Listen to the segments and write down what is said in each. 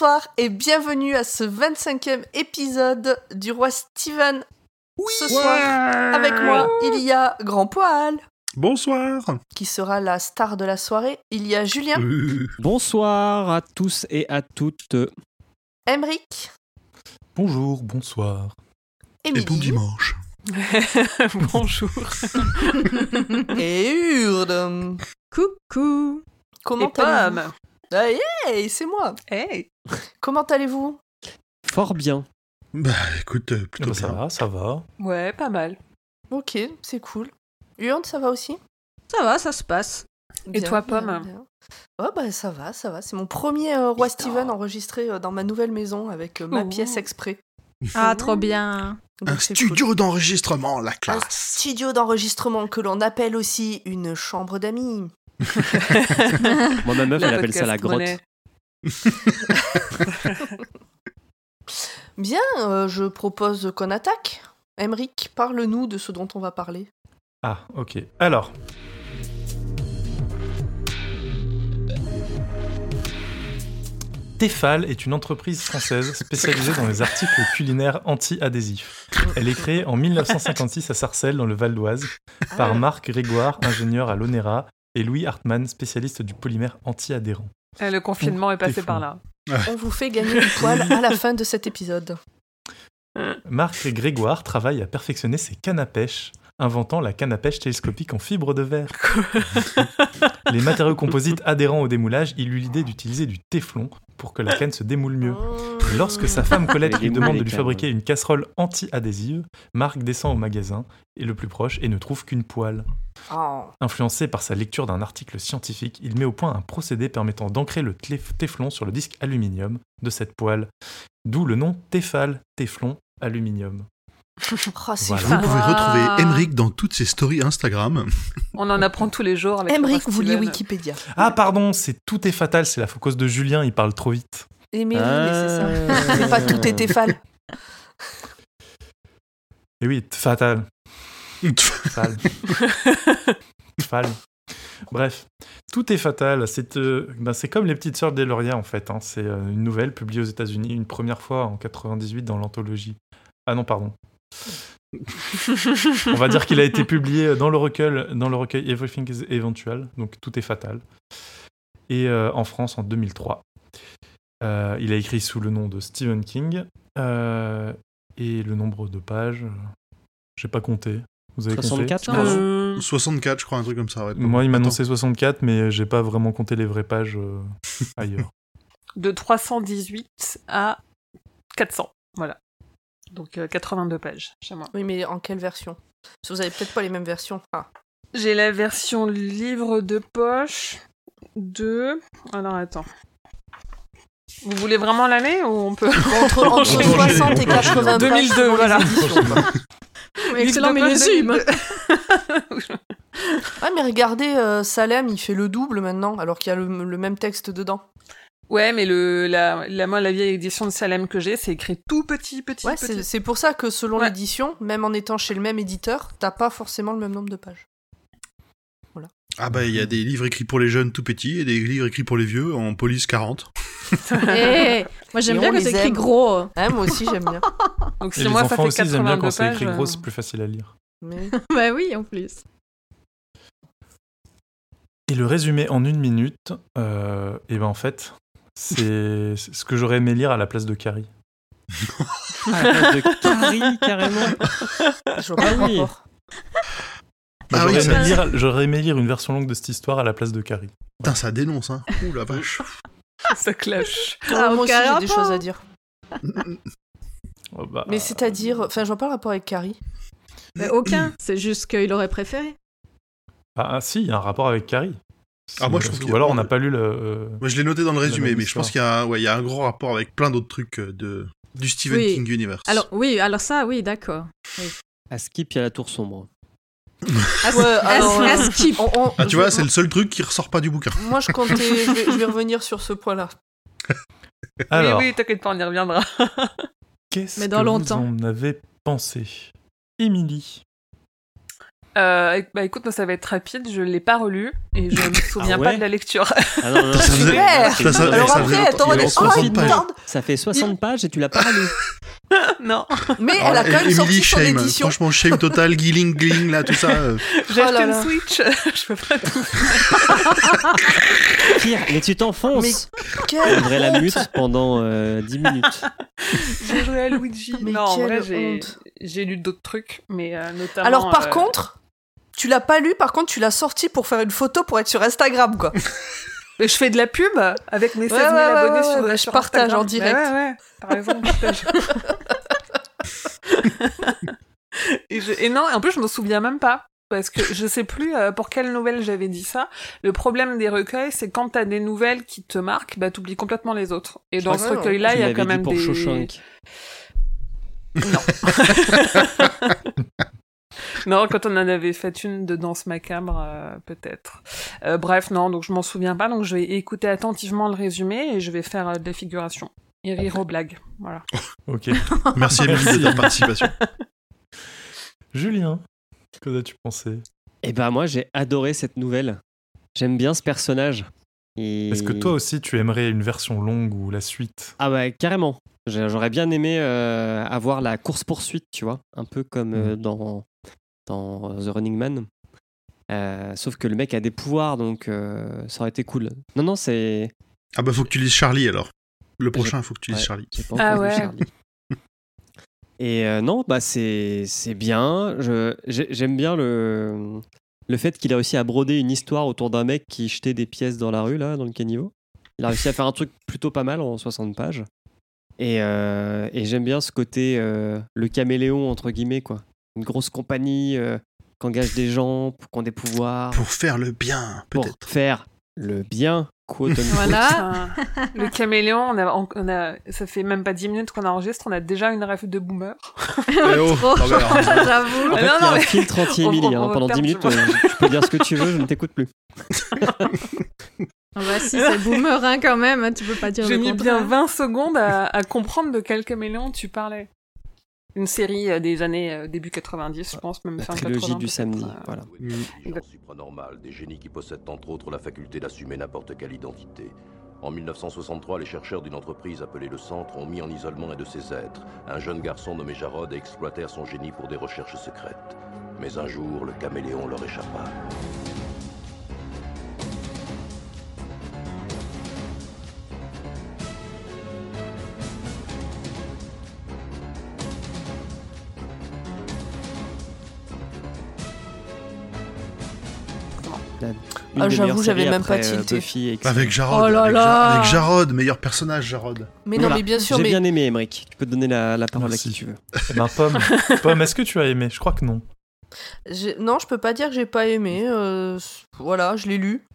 bonsoir et bienvenue à ce 25e épisode du roi Steven. Ce soir, avec moi, il y a Grand Poil. Bonsoir. Qui sera la star de la soirée. Il y a Julien. Euh, Bonsoir à tous et à toutes. Emric. Bonjour, bonsoir. et bon dimanche. Bonjour. et Urde. Coucou. Comment Et allez-vous? Ah, hey, c'est moi. Hey. Comment allez-vous? Fort bien. Bah écoute, euh, Eh plutôt ben, ça bien. va, ça va. Ouais, pas mal. Ok, c'est cool. Urde, ça va aussi? Ça va, ça se passe. Et toi, Pomme? bien. Ouais, bah ça va, ça va. C'est mon premier euh, roi Steven enregistré euh, dans ma nouvelle maison avec euh, ma Ouh. pièce exprès. Ah, trop bien. Donc, Un studio d'enregistrement, la Un classe. studio d'enregistrement que l'on appelle aussi une chambre d'amis. Moi, ma meuf, Le elle appelle ça la grotte. Bien, euh, je propose qu'on attaque. Emric, parle-nous de ce dont on va parler. Ah, ok. Alors. Tefal est une entreprise française spécialisée dans les articles culinaires anti-adhésifs. Elle est créée en 1956 à Sarcelles, dans le Val d'Oise, par Marc Grégoire, ingénieur à l'ONERA, et Louis Hartmann, spécialiste du polymère anti-adhérent. Euh, Le confinement est passé par là. On vous fait gagner du poil à la fin de cet épisode. Marc Grégoire travaille à perfectionner ses cannes à pêche, inventant la canne à pêche télescopique en fibre de verre. Les matériaux composites adhérents au démoulage, il eut l'idée d'utiliser du téflon pour que la canne se démoule mieux. Et lorsque sa femme Colette lui demande de lui fabriquer une casserole anti-adhésive, Marc descend au magasin, et le plus proche, et ne trouve qu'une poêle. Oh. Influencé par sa lecture d'un article scientifique, il met au point un procédé permettant d'ancrer le téflon sur le disque aluminium de cette poêle. D'où le nom Tefal, téflon, aluminium. Oh, c'est Voilà. Vous pouvez Ah. retrouver Emric dans toutes ses stories Instagram. On en apprend tous les jours avec Emric, vous lit. Wikipédia. Ah pardon, c'est tout est fatal, c'est la cause de Julien, il parle trop vite. Et mais oui, mais c'est ça. Ah. C'est pas tout était fal. Et oui, t- fatal. Fatal. Fatal. Bref, tout est fatal. C'est euh, ben, c'est comme les petites sœurs d'Eloria en fait. hein. C'est euh, une nouvelle publiée aux États-Unis une première fois en 98 dans l'anthologie. Ah non, pardon. On va dire qu'il a été publié dans le recueil, dans le recueil Everything is Eventual, donc tout est fatal. Et euh, en France en 2003. Euh, il a écrit sous le nom de Stephen King. Euh, et le nombre de pages, j'ai pas compté. Vous avez 64, je compté crois. Euh, 64, je crois, un truc comme ça. ouais. Moi, il Attends. m'annonçait 64, mais j'ai pas vraiment compté les vraies pages euh, ailleurs. de 318 à 400. Voilà. Donc euh, 82 pages chez moi. Oui, mais en quelle version? Parce que vous avez peut-être pas les mêmes versions. Ah. J'ai la version livre de poche de... Alors attends. Vous voulez vraiment l'année ou on peut... Entre, entre Enchaîner. 60 et 80 pages. 2002, selon les voilà. Excellent Livre de poche millésime. 2002. Ouais, mais regardez, euh, Salem, il fait le double maintenant, alors qu'il y a le, le même texte dedans. Ouais, mais le, la, la, moi, la vieille édition de Salem que j'ai, c'est écrit tout petit, petit, Ouais, petit. c'est c'est pour ça que selon Ouais. l'édition, même en étant chez le même éditeur, t'as pas forcément le même nombre de pages. Ah bah il y a des livres écrits pour les jeunes tout petits et des livres écrits pour les vieux en police 40. Eh, moi j'aime bien que les c'est écrit gros. Ouais, moi aussi, j'aime bien. Donc Et si les moi, ça enfants fait aussi, ils aiment bien 82 quand c'est écrit gros, euh, c'est plus facile à lire. Mais... bah oui, en plus. Et le résumé en une minute, euh, et ben en fait, c'est ce que j'aurais aimé lire à la place de Carrie. À la place de Carrie, carrément. Je vois pas le Ah oui. rapport. Ah oui, j'aurais, aimé lire, j'aurais aimé lire une version longue de cette histoire à la place de Carrie. Putain, ça dénonce, hein. Ouh la vache. ça clash. Ah, moi aussi, j'ai des choses à dire. Oh, bah, Mais c'est-à-dire... Enfin, je vois pas le rapport avec Carrie. Mais aucun. C'est juste qu'il aurait préféré. Ah, ah, si, il y a un rapport avec Carrie. Ah, moi, je trouve Ou alors on n'a pas lu le. euh, Moi je l'ai noté dans le résumé, mais je pense qu'il y, a un- ouais, il y a un gros rapport avec plein d'autres trucs euh, de, du Stephen Oui. King Universe. Alors oui, alors ça, oui, d'accord. À Skip, il y a la tour sombre. Ouais, alors, à euh, skip. On- on- Ah, tu je- vois, c'est le seul truc qui ressort pas du bouquin. Moi, je comptais... je, vais, je vais revenir sur ce point-là. Alors, Oui, oui, t'inquiète pas, on y reviendra. qu'est-ce Mais que dans longtemps. vous en avez pensé? Émilie Euh, bah écoute, moi, ça va être rapide. Je l'ai pas relu et je me souviens ouais pas de la lecture. Ah non, non, Ça faisait- ça- ça- Alors ça après, attends, avait oh, 60 il pages. tarde. Ça fait 60 pages et tu l'as pas lu. non, Mais Oh, elle a quand même Emily, sorti son shame. édition. Franchement, shame total, gilling, gilling, là, tout ça. euh. j'ai Oh acheté là une. Switch. je peux pas tout. Pire, mais tu t'enfonces. Mais On quelle devrait la mute pendant euh, 10 minutes. J'ai joué à Luigi. Mais non, en vrai, j'ai lu d'autres trucs, mais euh, notamment. Alors par euh, contre, tu l'as pas lu, par contre tu l'as sorti pour faire une photo pour être sur Instagram quoi. mais je fais de la pub avec mes 16 000 Ouais, ouais, ouais, abonnés ouais, sur, je sur partage Instagram. en direct. Ouais, ouais, raison, partage. et, je- et non, en plus, je me souviens même pas. Parce que je sais plus euh, pour quelle nouvelle j'avais dit ça. Le problème des recueils, c'est quand t'as des nouvelles qui te marquent, bah t'oublies complètement les autres. Et dans ce recueil-là, il y a quand dit même pour des. Shawshank. Non, quand on en avait fait une de danse macabre, euh, peut-être. Euh, bref, non, donc je m'en souviens pas, donc je vais écouter attentivement le résumé et je vais faire euh, des figurations. Et rire aux blagues. Voilà. Ok. Merci, Emily, de ta participation. Julien, qu'en as-tu pensé? Eh ben moi j'ai adoré cette nouvelle. J'aime bien ce personnage. Et- Est-ce que toi aussi tu aimerais une version longue ou la suite? Ah bah carrément. J'aurais bien aimé euh, avoir la course poursuite, tu vois, un peu comme euh, dans dans The Running Man. Euh, sauf que le mec a des pouvoirs, donc euh, ça aurait été cool. Non non c'est. Ah bah, faut que tu lises Charlie alors. Le prochain, faut que tu lises Ouais. Charlie. Pas Ah ouais. Charlie. Et euh, non, bah c'est c'est bien. J'aime bien le le fait qu'il a réussi à broder une histoire autour d'un mec qui jetait des pièces dans la rue là, dans le caniveau. Il a réussi à faire un truc plutôt pas mal en 60 pages. Et, euh, et j'aime bien ce côté euh, le caméléon entre guillemets quoi. Une grosse compagnie euh, qui engage des gens pour qui ont des pouvoirs Pour faire le bien, pour faire le bien. quote. Voilà. Le caméléon, on a, on a, ça fait même pas 10 minutes qu'on enregistre, on a déjà une ref de boomer. Eh oh, J'avoue. En fait, non, il y a non, un mais- filtre hein. Pendant perdre, 10 minutes, euh, tu peux dire ce que tu veux, je ne t'écoute plus. Ah bah si, c'est boomer hein, quand même, hein, tu peux pas dire J'ai mis contraire. bien 20 secondes à, à comprendre de quel caméléon tu parlais. Une série euh, des années euh, début 90, je pense, même La fin trilogie 80. du samedi, euh. voilà. Des intelligences supranormales, des génies qui possèdent entre autres la faculté d'assumer n'importe quelle identité. En 1963, les chercheurs d'une entreprise appelée le Centre ont mis en isolement un de ces êtres, un jeune garçon nommé Jarod, et exploitèrent son génie pour des recherches secrètes. Mais un jour, le caméléon leur échappa. Ah, j'avoue, j'avais même pas euh, tilté. Buffy X. Avec Jarod. Oh là avec, là. Ja- avec Jarod, meilleur personnage, Jarod. Mais non, Voilà. mais bien sûr, J'ai mais bien aimé, Emmerich. Tu peux te donner la, la parole Merci. à qui tu veux. Eh ben, Pomme, Pomme est-ce que tu as aimé? Je crois que non. non, je peux pas dire que j'ai pas aimé. euh, Voilà, je l'ai lu.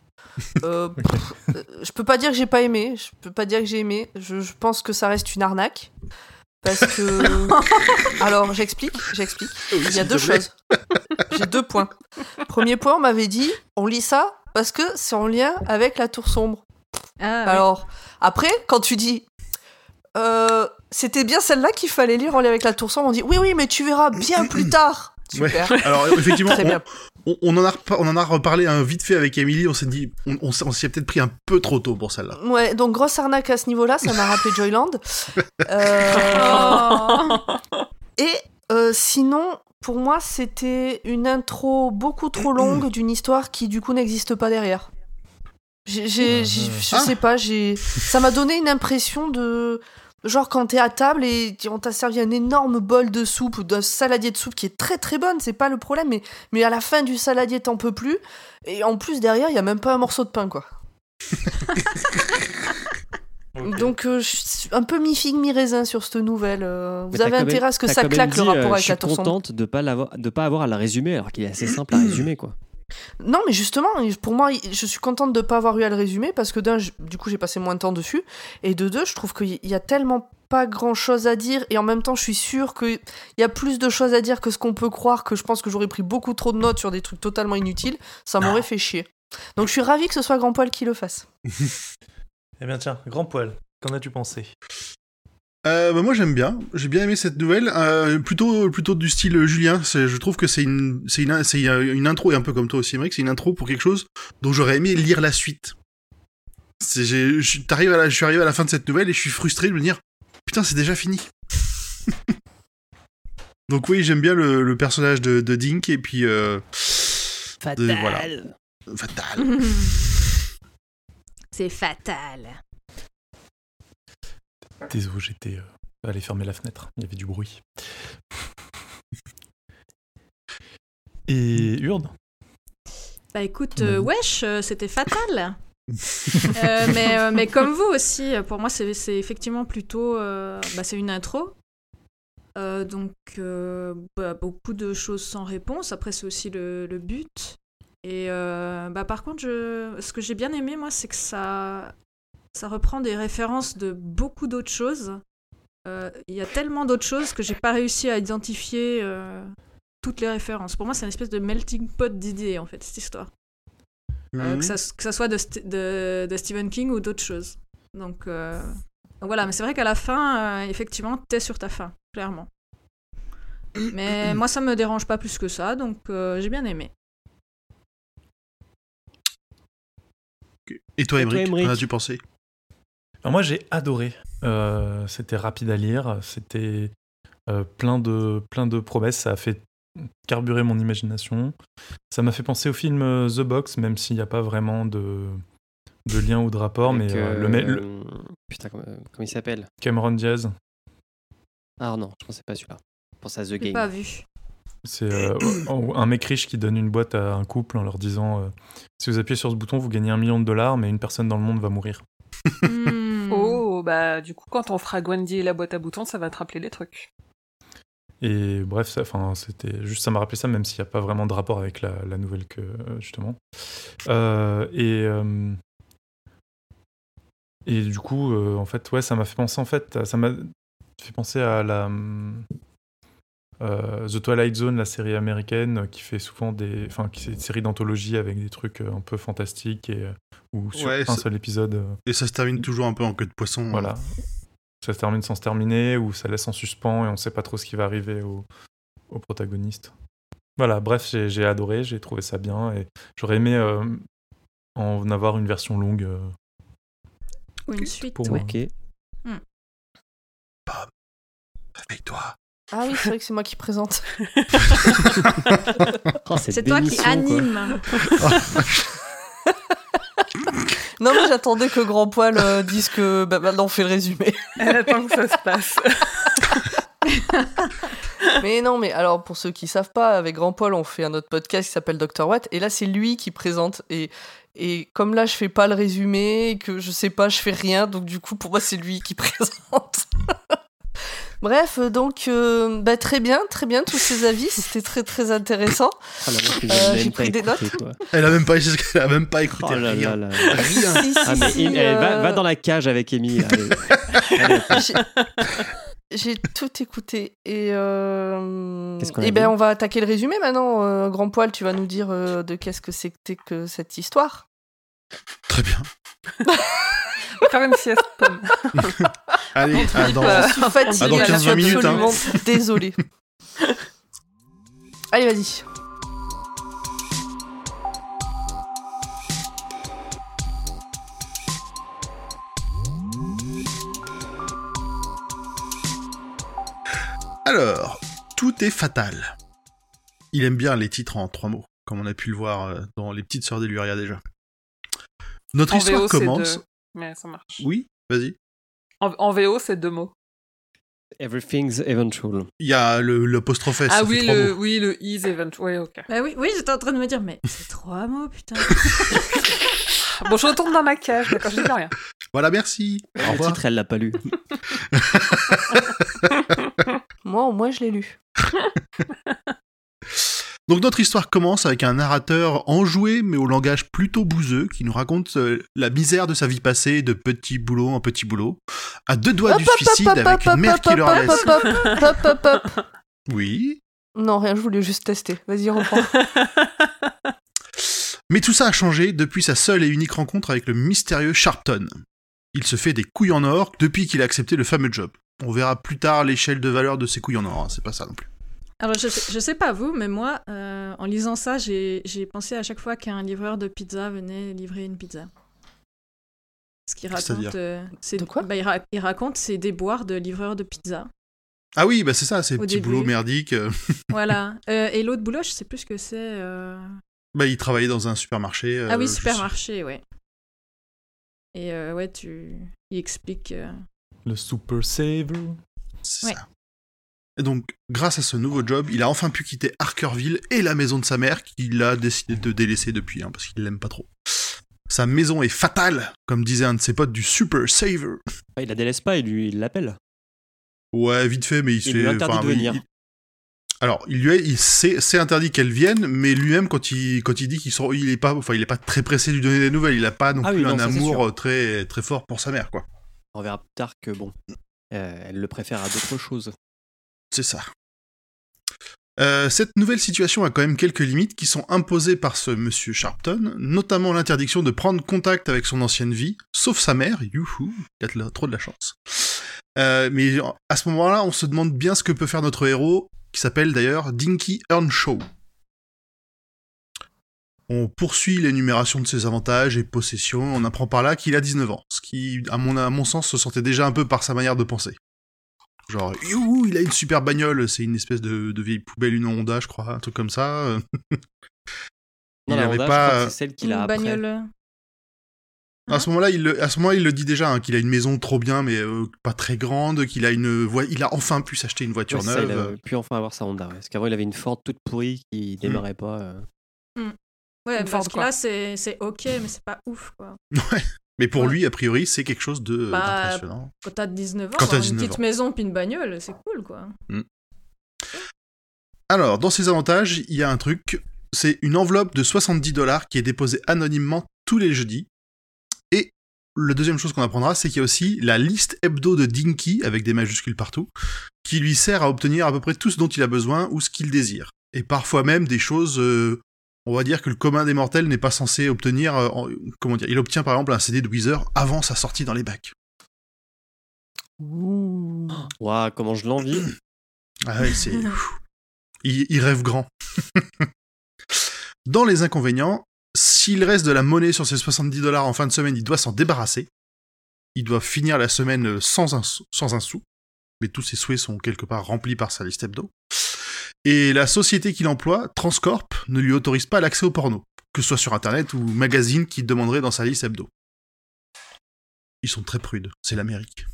Euh, pff, euh, je peux pas dire que j'ai pas aimé. Je peux pas dire que j'ai aimé. Je, je pense que ça reste une arnaque. Parce que. Alors, j'explique, j'explique. Il y a deux choses. J'ai deux points. Premier point, on m'avait dit on lit ça parce que c'est en lien avec la tour sombre. Ah, oui. Alors, après, quand tu dis euh, c'était bien celle-là qu'il fallait lire en lien avec la tour sombre, on dit oui, oui, mais tu verras bien plus tard. Ouais. Super. Alors, effectivement, bien. On, on en a on en a reparlé un vite fait avec Emily. On s'est dit, on, on, s'y est peut-être pris un peu trop tôt pour celle-là. Ouais, donc grosse arnaque à ce niveau-là, ça m'a rappelé Joyland. Euh, et euh, sinon, pour moi, c'était une intro beaucoup trop longue d'une histoire qui du coup n'existe pas derrière. J'ai, j'ai- je sais pas, j'ai, ça m'a donné une impression de genre quand t'es à table et on t'a servi un énorme bol de soupe ou d'un saladier de soupe qui est très très bonne, c'est pas le problème, mais mais à la fin du saladier t'en peux plus et en plus derrière il y a même pas un morceau de pain quoi. Donc euh, je suis un peu mi figue mi raisin sur cette nouvelle. euh, vous avez intérêt à ce que ça claque le dit, rapport euh, avec je la suis tour sombre. contente de pas de pas avoir à la résumer, alors qu'il est assez simple à résumer, quoi. Non, mais justement, pour moi, je suis contente de pas avoir eu à le résumer parce que d'un, du coup, j'ai passé moins de temps dessus, et de deux, je trouve qu'il y a tellement pas grand chose à dire, et en même temps, je suis sûre qu'il y a plus de choses à dire que ce qu'on peut croire, que je pense que j'aurais pris beaucoup trop de notes sur des trucs totalement inutiles, ça m'aurait fait chier. Donc je suis ravie que ce soit Grand Poil qui le fasse. Eh bien, tiens, grand poil, qu'en as-tu pensé? Euh, bah, moi j'aime bien, j'ai bien aimé cette nouvelle, euh, plutôt plutôt du style Julien. Je trouve que c'est une c'est une c'est une intro et un peu comme toi aussi, Emmerich, c'est une intro pour quelque chose dont j'aurais aimé lire la suite. Je t'arrive à la- je suis arrivé à la fin de cette nouvelle et je suis frustré de me dire putain c'est déjà fini. Donc oui j'aime bien le, le personnage de, de Dink et puis euh, Fatal. de- voilà fatal. C'est fatal. Désolé, j'étais euh, allé fermer la fenêtre. Il y avait du bruit. Et Urde? Bah écoute, euh, wesh, euh, c'était fatal. Mais, mais comme vous aussi, pour moi, c'est c'est effectivement plutôt. bah, c'est une intro. Donc, bah, beaucoup de choses sans réponse. Après, c'est aussi le, le but. Et bah, par contre, je, ce que j'ai bien aimé, moi, c'est que ça, ça reprend des références de beaucoup d'autres choses. Euh, Il y a tellement d'autres choses que j'ai pas réussi à identifier euh, toutes les références. Pour moi, c'est une espèce de melting pot d'idées, en fait, cette histoire. Euh, Mhm. que, ça, que ça soit de, St- de, de Stephen King ou d'autres choses. Donc, euh, donc voilà, mais c'est vrai qu'à la fin, euh, effectivement, t'es sur ta fin, clairement. Mais moi, ça me dérange pas plus que ça, donc euh, j'ai bien aimé. Et toi Emmerich, qu'en as-tu pensé? Moi j'ai adoré. Euh, c'était rapide à lire, c'était euh, plein de plein de promesses, ça a fait carburer mon imagination. Ça m'a fait penser au film euh, The Box, même s'il n'y a pas vraiment de de lien ou de rapport, mais Avec, euh, euh, le, le- Putain, comment, comment il s'appelle? Cameron Diaz, Ah non, je pensais pas à celui-là. Je pensais à The Game. pas vu. c'est euh, un mec riche qui donne une boîte à un couple en leur disant euh, si vous appuyez sur ce bouton, vous gagnez un million de dollars, mais une personne dans le monde va mourir. Bah du coup, quand on fera Gwendy et la boîte à boutons, ça va te rappeler les trucs. Et bref, ça, enfin, c'était juste, ça m'a rappelé ça, même s'il n'y a pas vraiment de rapport avec la, nouvelle que euh, justement. Euh, et euh, et du coup, en fait, ouais, ça m'a fait penser, en fait, ça m'a fait penser à la euh, The Twilight Zone, la série américaine euh, qui fait souvent des, enfin, qui c'est une série d'anthologie avec des trucs euh, un peu fantastiques et où sur Ouais, un seul épisode. Et ça se termine toujours un peu en queue de poisson. voilà. Ça se termine sans se terminer, ou ça laisse en suspens et on sait pas trop ce qui va arriver au, au protagoniste. Voilà, bref, j'ai adoré, j'ai trouvé ça bien et j'aurais aimé euh, en avoir une version longue. euh, Ou une suite, Pour ouais. Ok. Réveille-toi. Ah oui, c'est vrai que c'est moi qui présente. Oh, C'est toi qui anime. Non, mais j'attendais que Grand Poil euh, dise que bah, maintenant on fait le résumé. Elle attend que ça se passe. Mais non, mais alors pour ceux qui savent pas, avec Grand Paul, on fait un autre podcast qui s'appelle Dr. Watt, et là c'est lui qui présente. Et, et comme là je fais pas le résumé, et que je sais pas, je fais rien, donc du coup pour moi c'est lui qui présente. Bref, euh, donc euh, bah, très bien, très bien tous ces avis, c'était très très intéressant. Ah, Euh, j'ai pris des écouté, quoi. Elle a même pas, elle a même pas écouté Oh là rien. là là. Rien. Si, si, Ah, mais si, il- eh, va, euh, va dans la cage avec Amy. J'ai- tout écouté et euh... Qu'est-ce qu'on a et ben on va attaquer le résumé maintenant. euh, Grand Poil, tu vas nous dire euh, de qu'est-ce que c'était que cette histoire. Très bien. Faire une sieste, Pomme. Allez, ah, dans- euh, Je suis fatiguée, Ah, dans je 15-20 suis minutes, hein. absolument désolée. Allez, vas-y. Alors, tout est fatal. Il aime bien les titres en trois mots, comme on a pu le voir euh, dans Les Petites Sœurs d'Eluria déjà. Notre En histoire VO, commence. deux. Mais ça marche. Oui, vas-y. En, en VO, c'est deux mots. Everything's eventual. Il y a le- l'apostrophe S. ah ça fait oui trois le, mots. oui, le is event. Oui, ok. Bah oui, oui j'étais en train de me dire, mais c'est trois mots, putain. Bon, je retourne dans ma cage, d'accord, je dis rien. Voilà, merci. Au Le titre, elle l'a pas lu. Moi, au moins, je l'ai lu. Donc notre histoire commence avec un narrateur enjoué mais au langage plutôt bouseux qui nous raconte euh, la misère de sa vie passée de petit boulot en petit boulot, à deux doigts du suicide avec une mère qui leur laisse. Hop, hop, hop, hop, hop. Oui, Non, rien, je voulais juste tester. Vas-y, reprends. mais tout ça a changé depuis sa seule et unique rencontre avec le mystérieux Sharpton. Il se fait des couilles en or depuis qu'il a accepté le fameux job. On verra plus tard l'échelle de valeur de ces couilles en or, hein, c'est pas ça non plus. Alors, je sais, je sais pas vous, mais moi, euh, en lisant ça, j'ai j'ai pensé à chaque fois qu'un livreur de pizza venait livrer une pizza. Ce qu'il raconte, euh, c'est De quoi bah, il, ra- il raconte ses déboires de livreur de pizza. Ah oui, bah c'est ça, c'est petit début. boulot merdique. euh. voilà. Euh, et l'autre boulot, je sais plus ce que c'est. euh, Bah, il travaillait dans un supermarché. euh, ah oui, sais- supermarché, ouais. Et euh, ouais, tu. Il explique. euh, Le Super Saver. C'est Ouais. ça. Et donc, grâce à ce nouveau job, il a enfin pu quitter Harkerville et la maison de sa mère qu'il a décidé de délaisser depuis, hein, parce qu'il l'aime pas trop. Sa maison est fatale, comme disait un de ses potes du Super Saver. Ah, il la délaisse pas, il lui- il l'appelle. Ouais, vite fait, mais il Il lui interdit de venir. il- Alors, il lui est, il c'est, c'est interdit qu'elle vienne, mais lui-même, quand il, quand il dit qu'il sort, il est pas, enfin, il est pas très pressé de lui donner des nouvelles. Il a pas non Ah plus oui, un non, amour euh, très, très fort pour sa mère, quoi. On verra plus tard que bon, euh, elle le préfère à d'autres choses. C'est ça. Euh, cette nouvelle situation a quand même quelques limites qui sont imposées par ce monsieur Sharpton, notamment l'interdiction de prendre contact avec son ancienne vie, sauf sa mère, youhou, il a trop de la chance. Euh, mais à ce moment-là, on se demande bien ce que peut faire notre héros, qui s'appelle d'ailleurs Dinky Earnshaw. On poursuit l'énumération de ses avantages et possessions, on apprend par là qu'il a 19 ans, ce qui, à mon sens, se sentait déjà un peu par sa manière de penser. Genre, youhou, il a une super bagnole, c'est une espèce de, de vieille poubelle, une Honda, je crois, un truc comme ça. Non, il la avait Honda, pas. c'est celle qu'il a une après. bagnole. À ce moment-là, il, le- à ce moment, il le dit déjà, hein, qu'il a une maison trop bien, mais euh, pas très grande, qu'il a une il a enfin pu s'acheter une voiture Ouais, c'est ça, il neuve. a pu enfin avoir sa Honda. ouais. Parce qu'avant, il avait une Ford toute pourrie Hmm. qui démarrait pas. euh. Ouais, Une parce Ford, que quoi. là, c'est c'est ok, mais c'est pas ouf, quoi. Mais pour Ouais. lui, a priori, c'est quelque chose de Bah, d'impressionnant. Quand t'as 19 ans, Quand 19 une petite ans. maison puis une bagnole, c'est cool, quoi. Alors, dans ses avantages, il y a un truc, c'est une enveloppe de 70 dollars qui est déposée anonymement tous les jeudis. Et la deuxième chose qu'on apprendra, c'est qu'il y a aussi la liste hebdo de Dinky, avec des majuscules partout, qui lui sert à obtenir à peu près tout ce dont il a besoin ou ce qu'il désire. Et parfois même des choses, euh, on va dire que le commun des mortels n'est pas censé obtenir, euh, en- comment dire, il obtient par exemple un CD de Weezer avant sa sortie dans les bacs. Ouah, comment je l'envie. Ah ouais, c'est. il, il rêve grand. Dans les inconvénients, s'il reste de la monnaie sur ses 70 dollars en fin de semaine, il doit s'en débarrasser. Il doit finir la semaine euh, sans un, sou- sans un sou. Mais tous ses souhaits sont quelque part remplis par sa liste hebdo. Et la société qu'il emploie, Transcorp, ne lui autorise pas l'accès au porno, que ce soit sur internet ou magazine qu'il demanderait dans sa liste hebdo. Ils sont très prudes, c'est l'Amérique.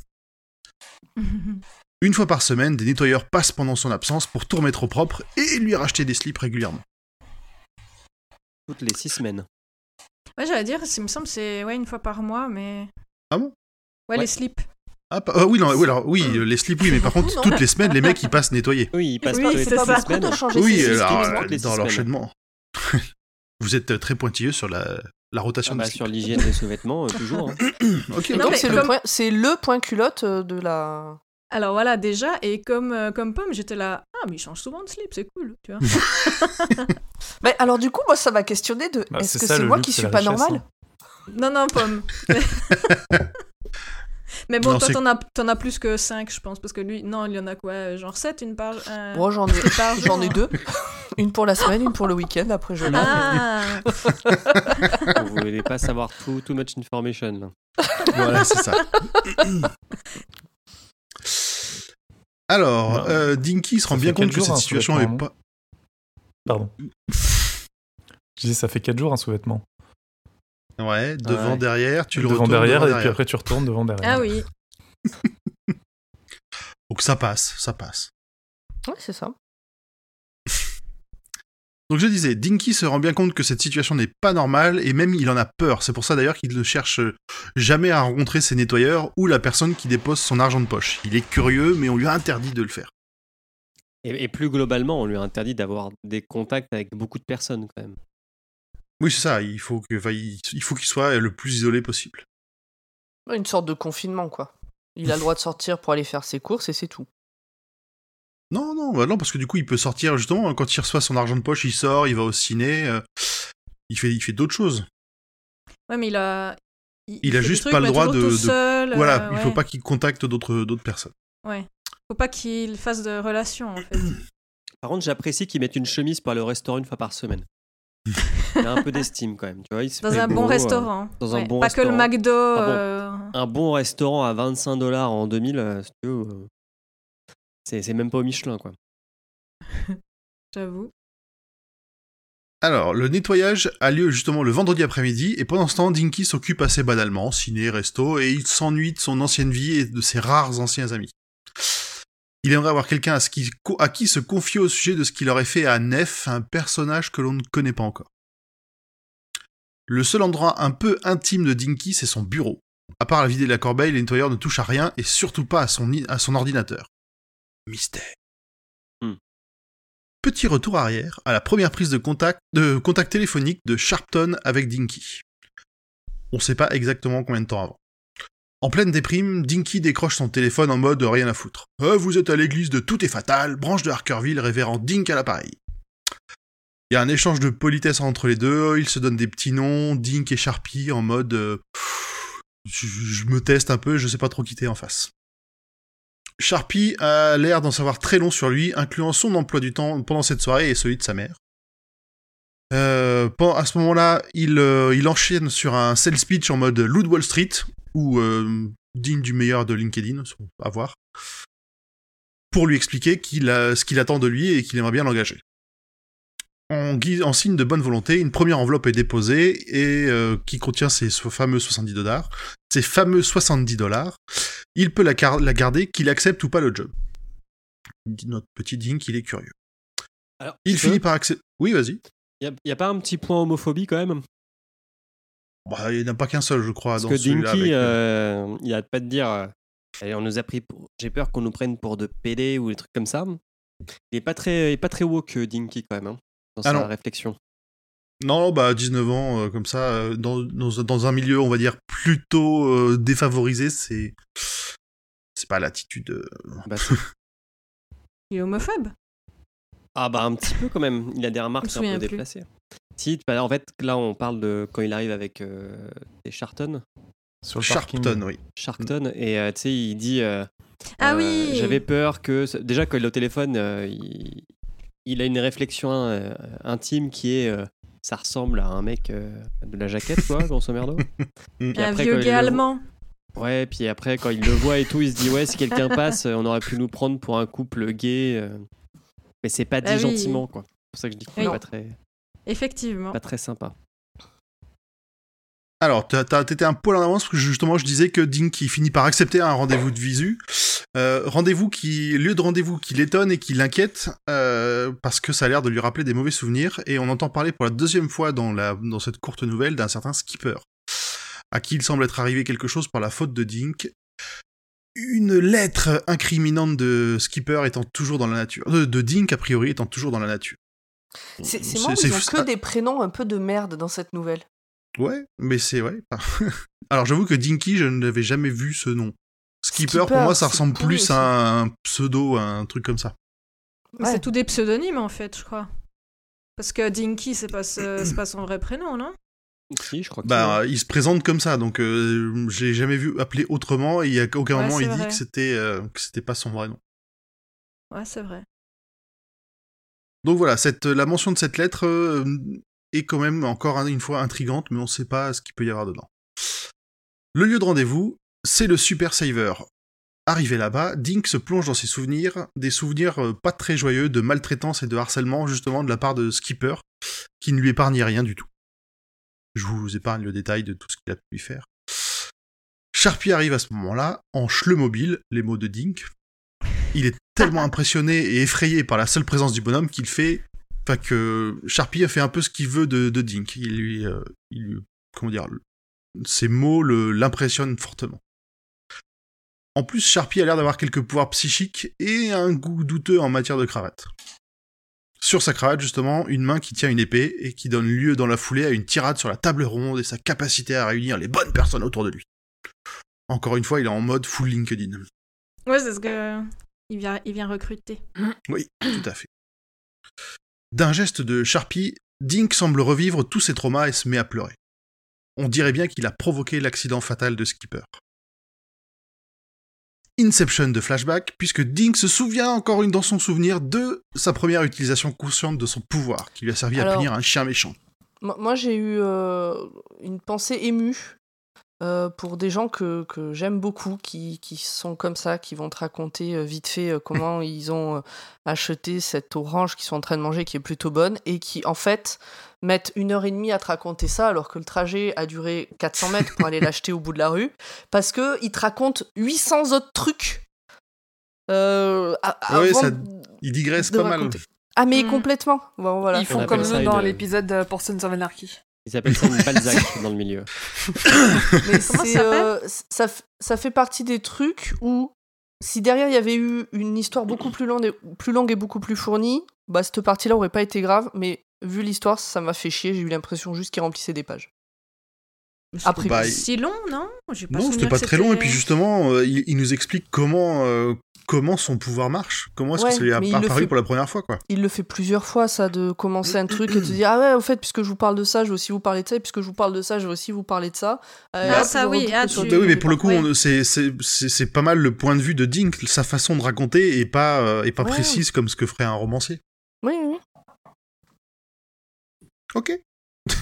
Une fois par semaine, des nettoyeurs passent pendant son absence pour tout remettre au propre et lui racheter des slips régulièrement. Toutes les six semaines. Ouais, j'allais dire, il me semble que c'est ouais, une fois par mois, mais. Ah bon? Ouais, Ouais. les slips. Ah, pas- ah oui, non, oui, alors, oui, euh, les slips, oui, mais par contre, Non. toutes les semaines, les mecs, ils passent nettoyer. Oui, il passe Oui, par c'est pas ça. beaucoup de changer Oui, ses alors, euh, dans semaines. l'enchaînement. Vous êtes euh, très pointilleux sur la, la rotation Ah bah, des sur l'hygiène des sous-vêtements, euh, toujours. hein. Ok, Et Non, donc, mais c'est le, comme- point, c'est le point culotte euh, de la. Alors voilà, déjà, et comme, euh, comme Pomme, j'étais là, ah, mais il change souvent de slip, c'est cool, tu vois. Mais alors, du coup, moi, ça m'a questionné de Bah, est-ce que c'est moi qui suis pas normale hein. Non, non, Pomme. Mais bon, Non, toi, t'en as, t'en as plus que 5, je pense, parce que lui, non, il y en a quoi Genre 7, une par. Moi, j'en ai, j'en ai deux. Une pour la semaine, une pour le week-end. Après, je lave. Ah Vous voulez pas savoir too, too much information. là. Voilà, c'est ça. Alors, euh, Dinky se rend bien compte que cette situation sous-vêtement, est pas. Pardon. Je disais, ça fait 4 jours un sous-vêtement. Ouais, devant, Ouais. derrière, tu le devant retournes derrière, devant et puis après tu retournes devant derrière. Ah oui. Donc ça passe, ça passe. Ouais, c'est ça. Donc je disais, Dinky se rend bien compte que cette situation n'est pas normale et même il en a peur. C'est pour ça d'ailleurs qu'il ne cherche jamais à rencontrer ses nettoyeurs ou la personne qui dépose son argent de poche. Il est curieux, mais on lui a interdit de le faire. Et, et plus globalement, on lui a interdit d'avoir des contacts avec beaucoup de personnes quand même. Oui, c'est ça. Il faut que, enfin, il il faut qu'il soit le plus isolé possible. Une sorte de confinement, quoi. Il a le droit de sortir pour aller faire ses courses et c'est tout. Non, non, bah non, parce que du coup, il peut sortir justement quand il reçoit son argent de poche, il sort, il va au ciné, euh, il fait, il fait d'autres choses. Ouais, mais il a. Il a juste trucs, pas le droit de- de- seul, voilà, euh, il faut pas qu'il contacte d'autres d'autres personnes. Ouais. Faut pas qu'il fasse de relation, en fait. Par contre, j'apprécie qu'ils mettent une chemise pour aller au restaurant une fois par semaine. Il a un peu d'estime quand même. Tu vois, il se Dans un beau, bon euh, restaurant. un bon pas que le restaurant. McDo. Ah bon euh, un bon restaurant à 25 dollars en 2000, euh, euh, c'est c'est même pas au Michelin, quoi. J'avoue. Alors, le nettoyage a lieu justement le vendredi après-midi, et pendant ce temps, Dinky s'occupe assez banalement, ciné, resto, et il s'ennuie de son ancienne vie et de ses rares anciens amis. Il aimerait avoir quelqu'un à, ce qui- à qui se confier au sujet de ce qu'il aurait fait à Nef, un personnage que l'on ne connaît pas encore. Le seul endroit un peu intime de Dinky, c'est son bureau. À part la vider de la corbeille, le nettoyeur ne touche à rien, et surtout pas à son, i- à son ordinateur. Mystère. Petit retour arrière à la première prise de contact, de contact téléphonique de Sharpton avec Dinky. On sait pas exactement combien de temps avant. En pleine déprime, Dinky décroche son téléphone en mode rien à foutre. Euh, vous êtes à l'église de Tout est fatal, branche de Harkerville, révérend Dink à l'appareil. Il y a un échange de politesse entre les deux, ils se donnent des petits noms, Dink et Sharpie en mode euh, je, me teste un peu, je sais pas trop quitter en face. Sharpie a l'air d'en savoir très long sur lui, incluant son emploi du temps pendant cette soirée et celui de sa mère. Euh, à ce moment-là, il, euh, enchaîne sur un sales speech en mode Loot Wall Street, ou digne du meilleur de LinkedIn, à voir, pour lui expliquer ce qu'il attend de lui et qu'il aimerait bien l'engager. En, guise- en signe de bonne volonté, une première enveloppe est déposée et euh, qui contient ces fameux 70 dollars. Ces fameux 70 dollars, il peut la, garder, qu'il accepte ou pas le job. Notre petit Dink, il est curieux. Alors, Il finit par accepter. Oui, vas-y. Il y, a pas un petit point homophobie quand même? Bah, il n'y en a pas qu'un seul, je crois, Parce dans que. Dinky, avec, euh, euh, il arrête pas de dire euh, on nous a pris pour... J'ai peur qu'on nous prenne pour de PD ou des trucs comme ça. Il est pas très, il est pas très woke, Dinky, quand même, hein, dans Ah sa non. réflexion. Non, bah, à 19 ans, euh, comme ça, euh, dans, dans, dans un milieu, on va dire, plutôt euh, défavorisé, c'est. C'est pas l'attitude. euh, Bah, Il est homophobe. ah bah un petit peu quand même. Il a des remarques un peu souviens plus. déplacées. Si, bah, en fait, là, on parle de quand il arrive avec euh, des Charton. Sur le. Sharpton, oui. Charton, et euh, tu sais, il dit euh, Ah euh, oui. J'avais peur que. Déjà, quand il est au téléphone, euh, il... il a une réflexion euh, intime qui est. euh, ça ressemble à un mec euh, de la jaquette, quoi, grosso merdo. Puis Un après, vieux quand il gay le allemand. Ouais, puis après, quand il le voit et tout, il se dit Ouais, si quelqu'un passe, on aurait pu nous prendre pour un couple gay. Mais c'est pas dit Bah oui. gentiment, quoi. C'est pour ça que je dis qu'il est Oui. pas très, Effectivement. pas très sympa. Alors, t'étais un poil en avance parce que justement, je disais que Dink il finit par accepter un rendez-vous de visu. Euh, rendez-vous qui, lieu de rendez-vous qui l'étonne et qui l'inquiète euh, parce que ça a l'air de lui rappeler des mauvais souvenirs. Et on entend parler pour la deuxième fois dans, la, dans cette courte nouvelle d'un certain Skipper, à qui il semble être arrivé quelque chose par la faute de Dink. Une lettre incriminante de Skipper étant toujours dans la nature. De, de Dink, a priori, étant toujours dans la nature. C'est c'est marrant, ils ont que des prénoms un peu de merde dans cette nouvelle. Ouais, mais c'est ouais. Alors j'avoue que Dinky, je n'avais jamais vu ce nom. Skipper, pour moi, ça ressemble plus à un pseudo, à un truc comme ça. Ouais. C'est tous des pseudonymes en fait, je crois. Parce que Dinky, c'est pas, ce- pas son vrai prénom, non? Si, je crois que Bah, il se présente comme ça, donc euh, je l'ai jamais vu appelé autrement. Et il y a aucun Ouais, moment il dit que c'était euh, que c'était pas son vrai nom. Ouais, c'est vrai. Donc voilà, cette, la mention de cette lettre euh, est quand même encore un- une fois intrigante, mais on sait pas ce qu'il peut y avoir dedans. Le lieu de rendez-vous, c'est le Super Saver. Arrivé là-bas, Dink se plonge dans ses souvenirs, des souvenirs euh, pas très joyeux de maltraitance et de harcèlement justement de la part de Skipper, qui ne lui épargne rien du tout. Je vous épargne le détail de tout ce qu'il a pu lui faire. Sharpie arrive à ce moment-là, en mobile, les mots de Dink. Il est tellement impressionné et effrayé par la seule présence du bonhomme qu'il fait. Enfin, que Sharpie a fait un peu ce qu'il veut de, de Dink. Il lui. euh, il lui- comment dire Ces mots l'impressionnent fortement. En plus, Sharpie a l'air d'avoir quelques pouvoirs psychiques et un goût douteux en matière de cravate. Sur sa cravate, justement, une main qui tient une épée et qui donne lieu dans la foulée à une tirade sur la table ronde et sa capacité à réunir les bonnes personnes autour de lui. Encore une fois, il est en mode full LinkedIn. Ouais, c'est ce que. Il vient, il vient recruter. Oui, tout à fait. D'un geste de Sharpie, Dink semble revivre tous ses traumas et se met à pleurer. On dirait bien qu'il a provoqué l'accident fatal de Skipper. Inception de flashback, puisque Dink se souvient encore une dans son souvenir de sa première utilisation consciente de son pouvoir, qui lui a servi à punir un chien méchant. Moi, moi, j'ai eu euh, une pensée émue euh, pour des gens que, que j'aime beaucoup, qui, qui sont comme ça, qui vont te raconter euh, vite fait euh, comment ils ont euh, acheté cette orange qu'ils sont en train de manger, qui est plutôt bonne, et qui, en fait, mettent une heure et demie à te raconter ça, alors que le trajet a duré 400 mètres pour aller l'acheter au bout de la rue, parce qu'ils te racontent 800 autres trucs. Euh, a- Ouais, ça- de- Il digresse de pas mal. raconter. Ah mais Mm. complètement. Bon, voilà. Ils font appelle comme ça nous dans l'épisode pour Sons of Anarchy. Ils appellent ça une Balzac dans le milieu. Mais Comment c'est, ça euh, ça, fait partie des trucs où si derrière il y avait eu une histoire beaucoup plus longue et, plus longue et beaucoup plus fournie, bah cette partie-là aurait pas été grave. Mais vu l'histoire, ça m'a fait chier. J'ai eu l'impression juste qu'il remplissait des pages. Après, Bah, Si long, non? Pas Non, c'était pas très long, et puis justement, euh, il, il nous explique comment, euh, comment son pouvoir marche, comment est-ce Ouais, que ça lui a apparu fait- pour la première fois, quoi. il le fait plusieurs fois, ça, de commencer un truc et de se dire ah ouais, au fait, puisque je vous parle de ça, je vais aussi vous parler de ça, et puisque je vous parle de ça, je vais aussi vous parler de ça. Euh, Ah, hop, ça, je oui, ah, tu- Bah oui, mais pour le coup, Ouais. on- c'est- c'est c'est- c'est pas mal le point de vue de Dink, sa façon de raconter est pas, euh, est pas Ouais. précise comme ce que ferait un romancier. Oui, oui, oui. Ok.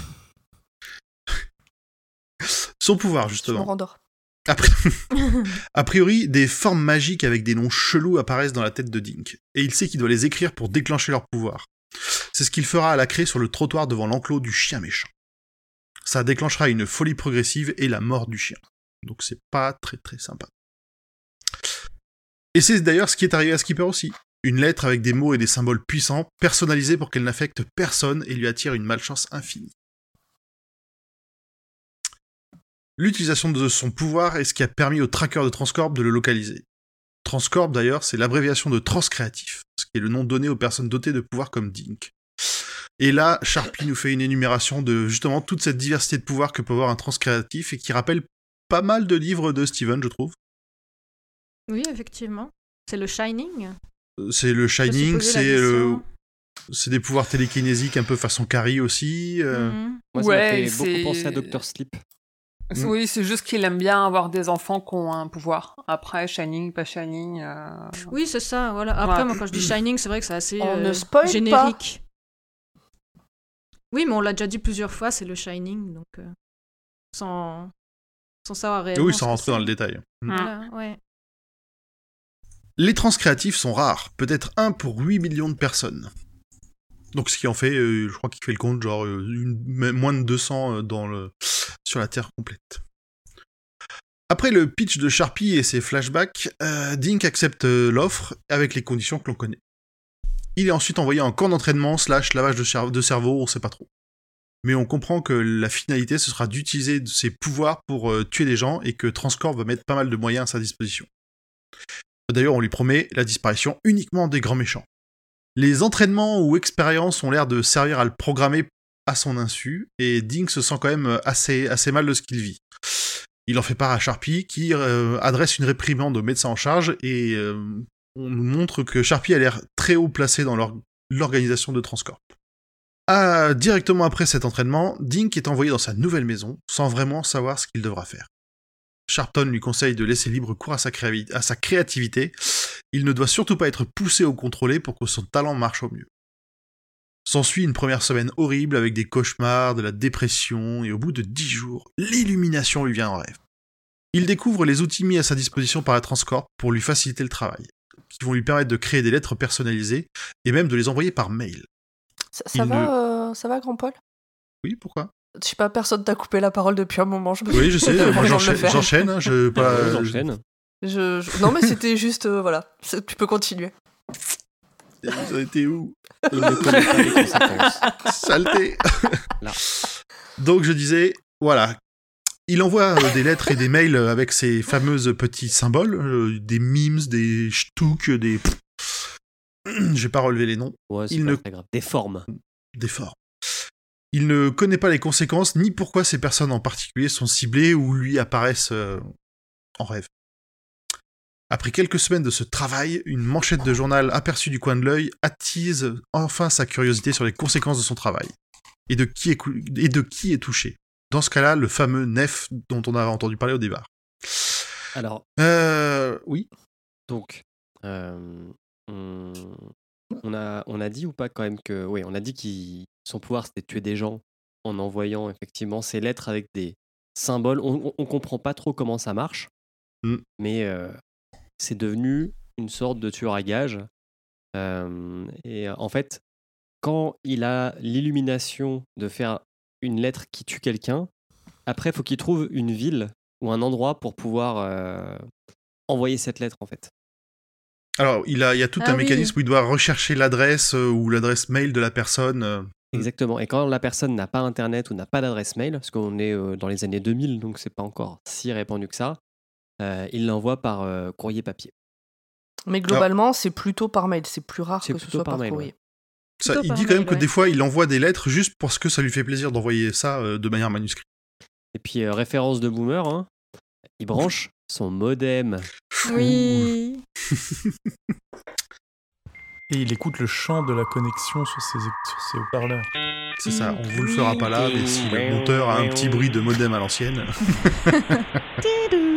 Son pouvoir, Je me justement. rendors. A pri- A priori, des formes magiques avec des noms chelous apparaissent dans la tête de Dink, et il sait qu'il doit les écrire pour déclencher leur pouvoir. C'est ce qu'il fera à la craie sur le trottoir devant l'enclos du chien méchant. Ça déclenchera une folie progressive et la mort du chien. Donc c'est pas très très sympa. Et c'est d'ailleurs ce qui est arrivé à Skipper aussi. Une lettre avec des mots et des symboles puissants, personnalisés pour qu'elle n'affecte personne et lui attire une malchance infinie. L'utilisation de son pouvoir est ce qui a permis au tracker de Transcorp de le localiser. Transcorp, d'ailleurs, c'est l'abréviation de Transcréatif, ce qui est le nom donné aux personnes dotées de pouvoirs comme Dink. Et là, Sharpie nous fait une énumération de justement toute cette diversité de pouvoirs que peut avoir un transcréatif et qui rappelle pas mal de livres de Steven, je trouve. Oui, effectivement. C'est le Shining. Euh, C'est le Shining, la c'est le... question. c'est des pouvoirs télékinésiques un peu façon Carrie aussi. euh, Mhm. Moi, ça Ouais, m'a fait c'est- beaucoup penser à Doctor Sleep. Mm. Oui, c'est juste qu'il aime bien avoir des enfants qui ont un pouvoir. Après, Shining, pas Shining. euh, Oui, c'est ça, voilà. Après, Ouais. moi, quand je dis Shining, c'est vrai que c'est assez On euh, ne spoil pas. générique. Oui, mais on l'a déjà dit plusieurs fois, c'est le Shining, donc euh, sans, sans savoir réellement. Oui, sans rentrer dans le détail. Mm. Voilà, ouais. Les transcréatifs sont rares, peut-être un pour 8 millions de personnes. Donc ce qui en fait, euh, je crois qu'il fait le compte, genre une- moins de 200 euh, dans le, la Terre complète. Après le pitch de Sharpie et ses flashbacks, euh, Dink accepte euh, l'offre avec les conditions que l'on connaît. Il est ensuite envoyé en camp d'entraînement slash lavage de cerveau, on sait pas trop. Mais on comprend que la finalité, ce sera d'utiliser ses pouvoirs pour euh, tuer des gens et que Transcorp va mettre pas mal de moyens à sa disposition. D'ailleurs, on lui promet la disparition uniquement des grands méchants. Les entraînements ou expériences ont l'air de servir à le programmer à son insu, et Dink se sent quand même assez, assez mal de ce qu'il vit. Il en fait part à Sharpie, qui euh, adresse une réprimande au médecin en charge, et euh, on nous montre que Sharpie a l'air très haut placé dans l'or- l'organisation de Transcorp. Ah, directement après cet entraînement, Dink est envoyé dans sa nouvelle maison, sans vraiment savoir ce qu'il devra faire. Sharpton lui conseille de laisser libre cours à sa, à sa créativité. Il ne doit surtout pas être poussé ou contrôlé pour que son talent marche au mieux. S'ensuit une première semaine horrible avec des cauchemars, de la dépression, et au bout de dix jours, l'illumination lui vient en rêve. Il découvre les outils mis à sa disposition par la Transcorp pour lui faciliter le travail, qui vont lui permettre de créer des lettres personnalisées et même de les envoyer par mail. Ça, va, euh, ça va, grand Paul? Oui, pourquoi? Je sais pas, personne t'a coupé la parole depuis un moment. Je me Oui, je sais, moi j'enchaîne, hein, je, pas, je-. Je- Non, mais c'était juste, euh, voilà. Tu peux continuer. Vous en étiez où? Pas les conséquences. Saleté Là. Donc je disais, voilà. Il envoie euh, des lettres et des mails avec ces fameuses petits symboles, euh, des memes, des shtuks, des... Je vais pas relever les noms, Ouais, Il pas ne- grave. Des formes. des formes. Il ne connaît pas les conséquences, ni pourquoi ces personnes en particulier sont ciblées ou lui apparaissent euh, en rêve. Après quelques semaines de ce travail, une manchette de journal aperçue du coin de l'œil attise enfin sa curiosité sur les conséquences de son travail et de qui est, cou- et de qui est touché. Dans ce cas-là, le fameux Nef dont on a entendu parler au départ. Alors, Euh, oui. Donc, euh, on, on a, on a dit ou pas quand même que. Oui, on a dit que son pouvoir c'était de tuer des gens en envoyant effectivement ces lettres avec des symboles. On, on, on comprend pas trop comment ça marche, Mm. mais euh, c'est devenu une sorte de tueur à gages. Euh, et en fait, quand il a l'illumination de faire une lettre qui tue quelqu'un, après, il faut qu'il trouve une ville ou un endroit pour pouvoir euh, envoyer cette lettre, en fait. Alors, il, a, il y a tout Ah un oui. mécanisme où il doit rechercher l'adresse euh, ou l'adresse mail de la personne. euh. Exactement. Et quand la personne n'a pas Internet ou n'a pas d'adresse mail, parce qu'on est euh, dans les années 2000, donc c'est pas encore si répandu que ça, euh, il l'envoie par euh, courrier papier. Mais globalement, c'est plutôt par mail. C'est plus rare que ce soit par par, mail, courrier. Ça, il dit quand même que ouais. des fois, il envoie des lettres juste parce que ça lui fait plaisir d'envoyer ça euh, de manière manuscrite. Et puis, euh, référence de boomer, hein, il branche son modem. Oui. Et il écoute le chant de la connexion sur ses, sur ses haut-parleurs. C'est ça, on vous le fera pas là, mais si le monteur a un petit bruit de modem à l'ancienne.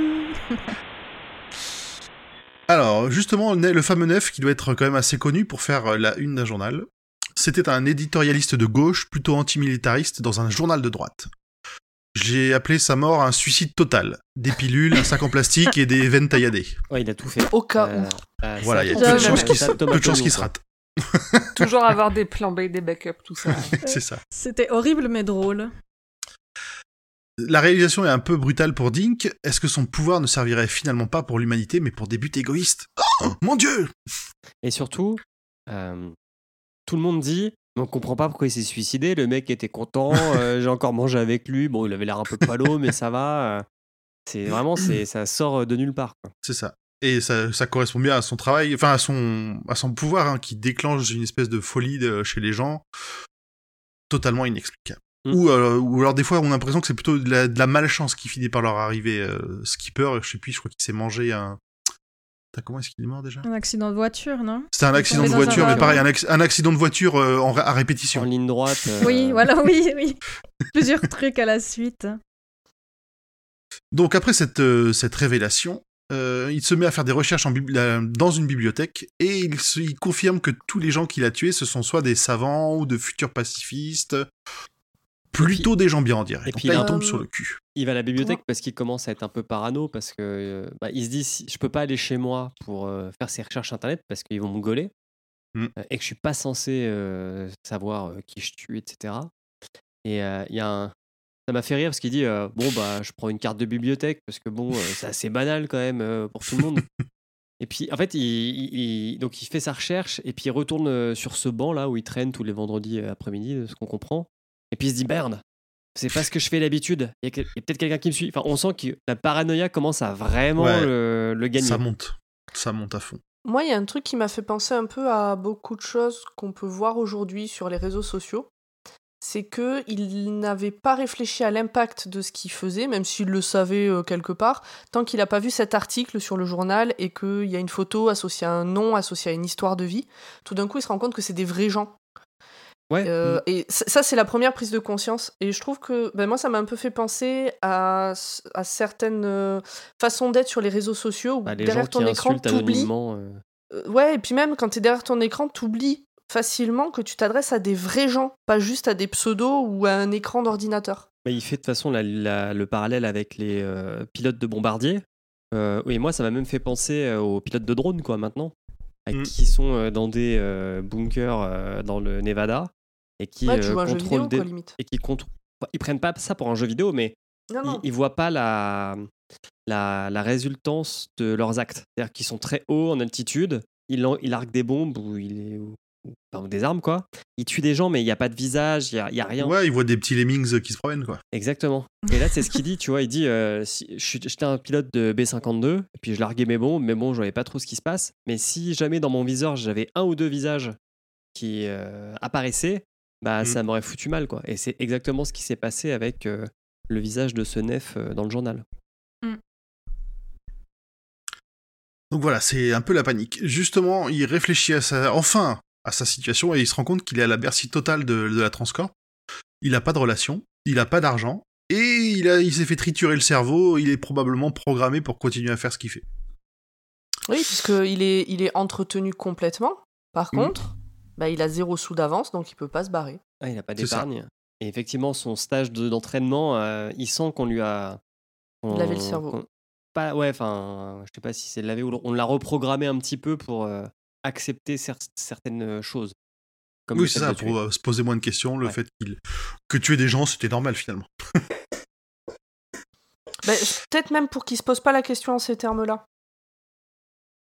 Alors, justement, le fameux Neuf, qui doit être quand même assez connu pour faire euh, la une d'un journal, c'était un éditorialiste de gauche, plutôt antimilitariste, dans un journal de droite. J'ai appelé sa mort un suicide total. Des pilules, un sac en plastique et des veines tailladées. Ouais, il a tout fait. Au cas Euh, où. euh, Voilà, il y a peu de chances qu'il se, rate. Toujours avoir des plans B, des backups, tout ça. C'est ça. C'était horrible mais drôle. La réalisation est un peu brutale pour Dink. Est-ce que son pouvoir ne servirait finalement pas pour l'humanité, mais pour des buts égoïstes? Oh, Mon dieu Et surtout, euh, tout le monde dit on comprend pas pourquoi il s'est suicidé. Le mec était content, euh, j'ai encore mangé avec lui. Bon, il avait l'air un peu palo, mais ça va. euh. C'est vraiment, c'est, ça sort de nulle part. C'est ça. Et ça, ça correspond bien à son travail, enfin à son, à son pouvoir, hein, qui déclenche une espèce de folie de- chez les gens, totalement inexplicable. Ou, euh, ou alors des fois on a l'impression que c'est plutôt de la, de la malchance qui finit par leur arriver. Euh, Skipper, je sais plus, je crois qu'il s'est mangé un... Putain, comment est-ce qu'il est mort déjà Un accident de voiture, non? C'était un accident de voiture, mais pareil, un, acc- un accident de voiture euh, en, à En répétition. ligne droite. euh, Oui, voilà, oui, oui. Plusieurs trucs à la suite. Donc après cette, euh, cette révélation, euh, il se met à faire des recherches en dans une bibliothèque et il, se- il confirme que tous les gens qu'il a tués, ce sont soit des savants ou de futurs pacifistes, plutôt des gens bien en direct. et puis là, il tombe sur le cul. Il va à la bibliothèque parce qu'il commence à être un peu parano parce que euh, bah, il se dit je peux pas aller chez moi pour euh, faire ses recherches internet parce qu'ils vont me gauler Mm. euh, et que je suis pas censé euh, savoir euh, qui je tue etc. Et euh, il y a un ça m'a fait rire parce qu'il dit euh, bon bah je prends une carte de bibliothèque parce que bon euh, c'est assez banal quand même euh, pour tout le monde. Et puis en fait il, il- il- donc il fait sa recherche et puis il retourne sur ce banc là où il traîne tous les vendredis après-midi de ce qu'on comprend. Et puis il se dit merde c'est pas ce que je fais d'habitude. Il y a, quel- il y a peut-être quelqu'un qui me suit. Enfin, on sent que la paranoïa commence à vraiment Ouais. le, le gagner. Ça monte. Ça monte à fond. Moi, il y a un truc qui m'a fait penser un peu à beaucoup de choses qu'on peut voir aujourd'hui sur les réseaux sociaux. C'est que il n'avait pas réfléchi à l'impact de ce qu'il faisait, même s'il le savait euh, quelque part, tant qu'il n'a pas vu cet article sur le journal et qu'il y a une photo associée à un nom, associée à une histoire de vie. Tout d'un coup, il se rend compte que c'est des vrais gens. Ouais. Euh, et c- ça, c'est la première prise de conscience. Et je trouve que ben, moi, ça m'a un peu fait penser à, à certaines euh, façons d'être sur les réseaux sociaux où Bah, les derrière gens qui ton écran, insultent t'oublies. euh, Euh, ouais, et puis même quand tu es derrière ton écran, t'oublies facilement que tu t'adresses à des vrais gens, pas juste à des pseudos ou à un écran d'ordinateur. bah, il fait de toute façon la- la- le parallèle avec les euh, pilotes de bombardiers. Euh, oui, moi, ça m'a même fait penser aux pilotes de drones, quoi, maintenant. Mm. Qui sont dans des euh, bunkers euh, dans le Nevada et qui ouais, euh, contrôlent des- et qui. Ils prennent pas ça pour un jeu vidéo, mais Non, ils, non. ils voient pas la, la, la résultance de leurs actes. C'est-à-dire qu'ils sont très hauts en altitude, ils, en- ils larguent des bombes ou, il est, ou- ou- enfin, des armes, quoi. Ils tuent des gens, mais il n'y a pas de visage, il n'y a, il y a rien. Ouais, il voit des petits lemmings qui se promènent, quoi. Exactement. Et là, c'est ce qu'il dit, tu vois. Il dit euh, si, je suis- J'étais un pilote de B-52, et puis je larguais mes bombes, mais bon, je voyais pas trop ce qui se passe. Mais si jamais dans mon viseur, j'avais un ou deux visages qui euh, apparaissaient, bah, Mm. ça m'aurait foutu mal, quoi. Et c'est exactement ce qui s'est passé avec euh, le visage de ce nef euh, dans le journal. Donc voilà, c'est un peu la panique. Justement, il réfléchit à sa, enfin à sa situation et il se rend compte qu'il est à la Bercy totale de, de la Transcorp. Il n'a pas de relation, il n'a pas d'argent et il, a, il s'est fait triturer le cerveau. Il est probablement programmé pour continuer à faire ce qu'il fait. Oui, puisqu'il est, il est entretenu complètement. Par Mhm. contre, bah, il a zéro sous d'avance, donc il peut pas se barrer. Ah, il n'a pas d'épargne. Et effectivement, son stage de- d'entraînement, euh, il sent qu'on lui a. qu'on- Lavé le cerveau. Pas, ouais, enfin, je sais pas si c'est lavé ou on l'a reprogrammé un petit peu pour euh, accepter cer- certaines choses. Comme oui, c'est ça, pour euh, se poser moins de questions, le Ouais. fait qu'il que tuer des gens, c'était normal finalement. Bah, Peut-être même pour qu'il se pose pas la question en ces termes-là.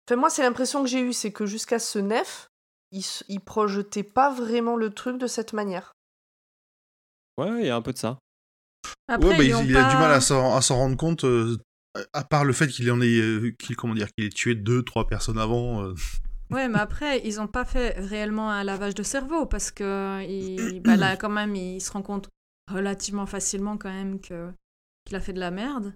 Enfin, moi, c'est l'impression que j'ai eue, c'est que jusqu'à ce nef, il, il projetait pas vraiment le truc de cette manière. Ouais, il y a un peu de ça. Après, ouais, bah, il, a du mal à s'en à s'en rendre compte, euh, à part le fait qu'il en ait, euh, qu'il comment dire, qu'il ait tué deux, trois personnes avant. euh. Ouais, mais après, ils n'ont pas fait réellement un lavage de cerveau parce que il- bah là, quand même, il se rend compte relativement facilement quand même que qu'il a fait de la merde.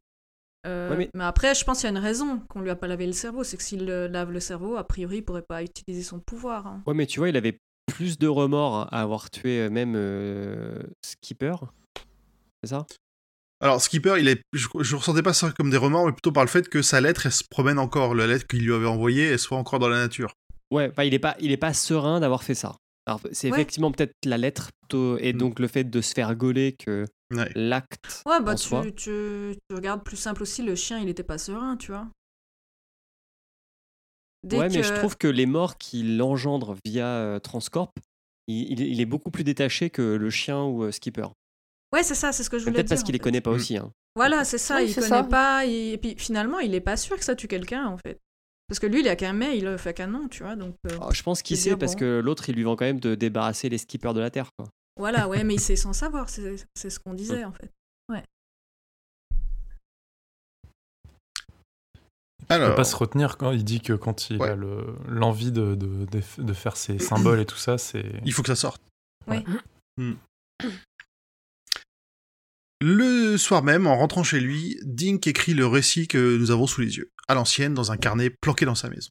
Euh, Ouais, mais- mais... après, je pense qu'il y a une raison qu'on lui a pas lavé le cerveau, c'est que s'il lave le cerveau, a priori, il pourrait pas utiliser son pouvoir. hein. Ouais, mais tu vois, il avait plus de remords à avoir tué euh, même euh, Skipper. C'est ça? Alors, Skipper, il est, je, je ressentais pas ça comme des remords, mais plutôt par le fait que sa lettre, elle se promène encore. La lettre qu'il lui avait envoyée, elle soit encore dans la nature. Ouais, il est pas, il est pas serein d'avoir fait ça. Alors, c'est Ouais. effectivement peut-être la lettre plutôt, et Mm. donc le fait de se faire gauler que Ouais. l'acte. Ouais, bah en tu, soi. tu, tu regardes plus simple aussi, le chien, il était pas serein, tu vois. Dès ouais, mais je trouve que les morts qu'il engendre via euh, Transcorp, il, il- il est beaucoup plus détaché que le chien ou euh, Skipper. Ouais, c'est ça, c'est ce que je Mais voulais Peut-être dire. parce qu'il les connaît pas Mm. aussi. hein. Voilà, c'est ça, Oui, il connaît ça. pas. il- Et puis finalement, il est pas sûr que ça tue quelqu'un, en fait. Parce que lui, il a qu'un mail, il fait qu'un nom, tu vois. Donc euh, Alors, je pense qu'il C'est sait dire, parce bon. que l'autre, il lui vend quand même de débarrasser les skippers de la Terre. Quoi. Voilà, ouais, mais il sait sans savoir, c'est c'est ce qu'on disait, en fait. Il Alors, peut pas se retenir quand il dit que quand il Ouais. a le- l'envie de, de, de, de faire ses symboles et tout ça, c'est. il faut que ça sorte. Oui. Hmm. Le soir même, en rentrant chez lui, Dink écrit le récit que nous avons sous les yeux, à l'ancienne, dans un carnet planqué dans sa maison.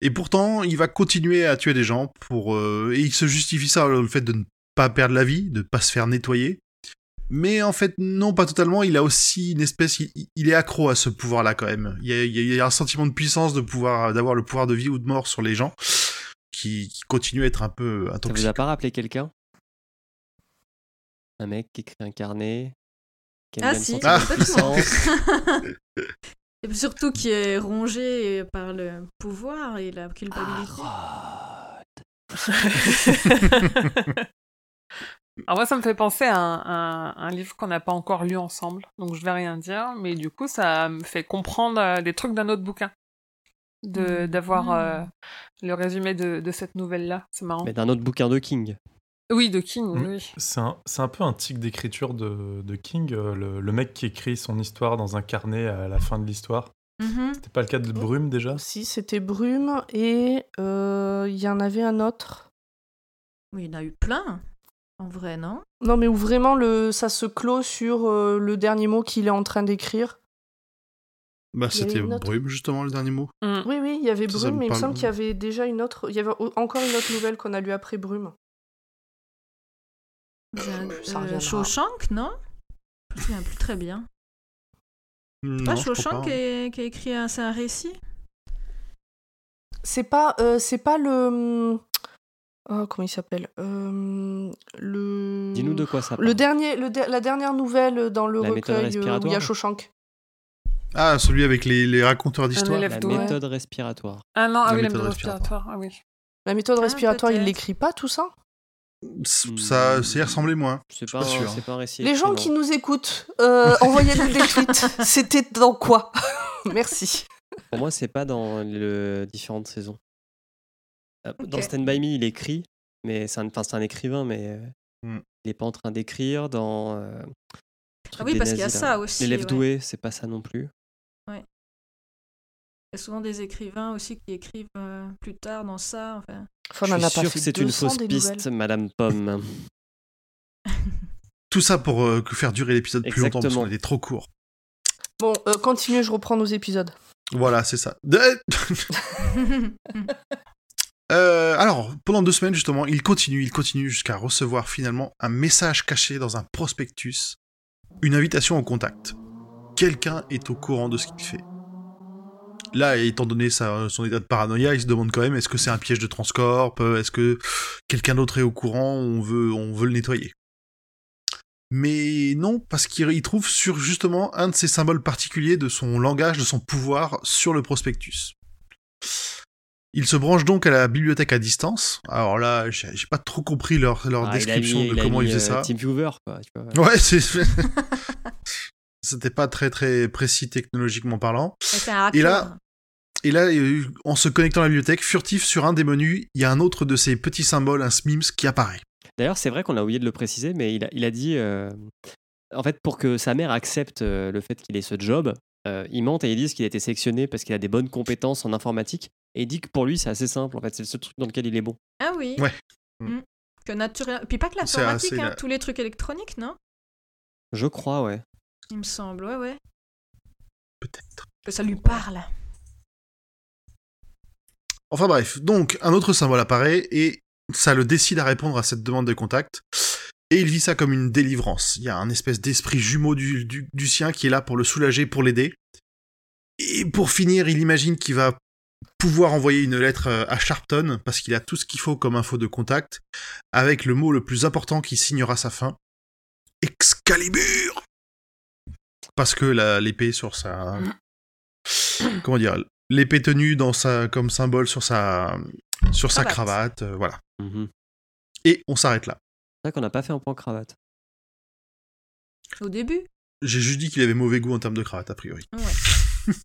Et pourtant, il va continuer à tuer des gens pour euh, et il se justifie ça le fait de ne pas perdre la vie, de ne pas se faire nettoyer. Mais en fait, non, pas totalement. Il a aussi une espèce, il, il est accro à ce pouvoir-là quand même. Il y, a, il y a un sentiment de puissance de pouvoir, d'avoir le pouvoir de vie ou de mort sur les gens, qui, qui continue à être un peu Ça vous a pas rappelé quelqu'un? Un mec qui écrit un carnet qui Ah si, puissance. Et surtout qui est rongé par le pouvoir et la culpabilité. Ah, Alors moi, ça me fait penser à un, livre qu'on n'a pas encore lu ensemble, donc je vais rien dire, mais du coup, ça me fait comprendre euh, des trucs d'un autre bouquin, de Mhm. d'avoir euh, le résumé de, de cette nouvelle-là. C'est marrant. Mais d'un autre bouquin de King. Oui, de King, Mhm. oui. C'est un, c'est un peu un tic d'écriture de, de King, euh, le, le mec qui écrit son histoire dans un carnet à la fin de l'histoire. Mhm. C'était pas le cas de Brume déjà? Si, c'était Brume et euh, il y en avait un autre. Oui, il y en a eu plein. En vrai, non Non, mais où vraiment le, ça se clôt sur euh, le dernier mot qu'il est en train d'écrire. Bah, c'était autre- Brume, justement, le dernier mot. Mm. Oui, oui, il y avait Ça, ça Brume, me mais il me semble qu'il y avait déjà une autre. Il y avait encore une autre nouvelle qu'on a lue après Brume. Ça euh, reviendra. Shawshank, non? Je me souviens plus très bien. Non, crois Shawshank pas. qui, a écrit un, c'est un récit? C'est pas, euh, c'est pas le. Oh, comment il s'appelle? Euh, Le. Dis-nous de quoi ça parle. Le dernier, le de- la dernière nouvelle dans le La méthode recueil euh, où il y a respiratoire Shawshank. Ah, celui avec les, les raconteurs d'histoire. élève La doué. méthode respiratoire. Ah non, ah La oui, la méthode méthode respiratoire. respiratoire. Ah oui. La méthode Ah, respiratoire, il peut-être. l'écrit pas tout ça? Ça, ça y ressemblait moins. C'est pas, pas un- sûr. c'est pas un récit. Les gens qui nous écoutent, euh, envoyez-nous des tweets. C'était dans quoi? Merci. Pour moi, c'est pas dans les différentes saisons. Euh, Dans. Stand By Me, il écrit, mais c'est un, enfin, c'est un écrivain, mais euh, Hmm. il est pas en train d'écrire. Dans. euh, Ah oui, parce qu'il y a ça aussi, L'élève ouais. doué, c'est pas ça non plus. Il y a souvent des écrivains aussi qui écrivent euh, plus tard dans ça. Enfin. Enfin, on Je en suis a pas sûr fait que c'est une 200 fausse piste, nouvelles. Madame Pomme. Tout ça pour euh, faire durer l'épisode plus longtemps parce qu'on était trop court. Bon, euh, continuez, je reprends nos épisodes. Voilà, c'est ça. Euh, alors, pendant deux semaines, justement, il continue, il continue jusqu'à recevoir finalement un message caché dans un prospectus, une invitation au contact. Quelqu'un est au courant de ce qu'il fait. là, étant donné son état de paranoïa, il se demande quand même est-ce que c'est un piège de Transcorp Est-ce que quelqu'un d'autre est au courant On veut, on veut le nettoyer. Mais non, parce qu'il il trouve sur justement un de ces symboles particuliers de son langage, de son pouvoir sur le prospectus. Il se branche donc à la bibliothèque à distance. Alors là, j'ai pas trop compris leur, leur Ah, description mis- de il comment mis, ils faisaient euh, ça. TeamViewer, quoi. tu vois. Ouais, c'est. C'était pas très très précis technologiquement parlant. Un. Et là- Et là, en se connectant à la bibliothèque, furtif sur un des menus, il y a un autre de ces petits symboles, un SMIMS, qui apparaît. D'ailleurs, c'est vrai qu'on a oublié de le préciser, mais il a, il a dit, euh, en fait, pour que sa mère accepte euh, le fait qu'il ait ce job, euh, il mente et il dit qu'il a été sélectionné parce qu'il a des bonnes compétences en informatique. Et il dit que pour lui, c'est assez simple. En fait, c'est le seul truc dans lequel il est bon. Ah oui. Ouais. Mm. Que naturel... Puis pas que l'informatique, assez hein, la- tous les trucs électroniques, non? Je crois, ouais. Il me semble, ouais, ouais. Peut-être. Que ça lui parle. Enfin bref, donc un autre symbole apparaît et ça le décide à répondre à cette demande de contact. Et il vit ça comme une délivrance. Il y a un espèce d'esprit jumeau du, du, du sien qui est là pour le soulager, pour l'aider. Et pour finir, il imagine qu'il va pouvoir envoyer une lettre euh, à Sharpton, parce qu'il a tout ce qu'il faut comme info de contact, avec le mot le plus important qui signera sa fin. Excalibur Parce que l'épée sur sa... Comment dire L'épée tenue dans sa, comme symbole sur sa, sur sa Cravate. cravate, euh, voilà. Mhm. Et on s'arrête là. C'est vrai qu'on n'a pas fait un point cravate. Au début J'ai juste dit qu'il avait mauvais goût en termes de cravate, a priori. Ouais.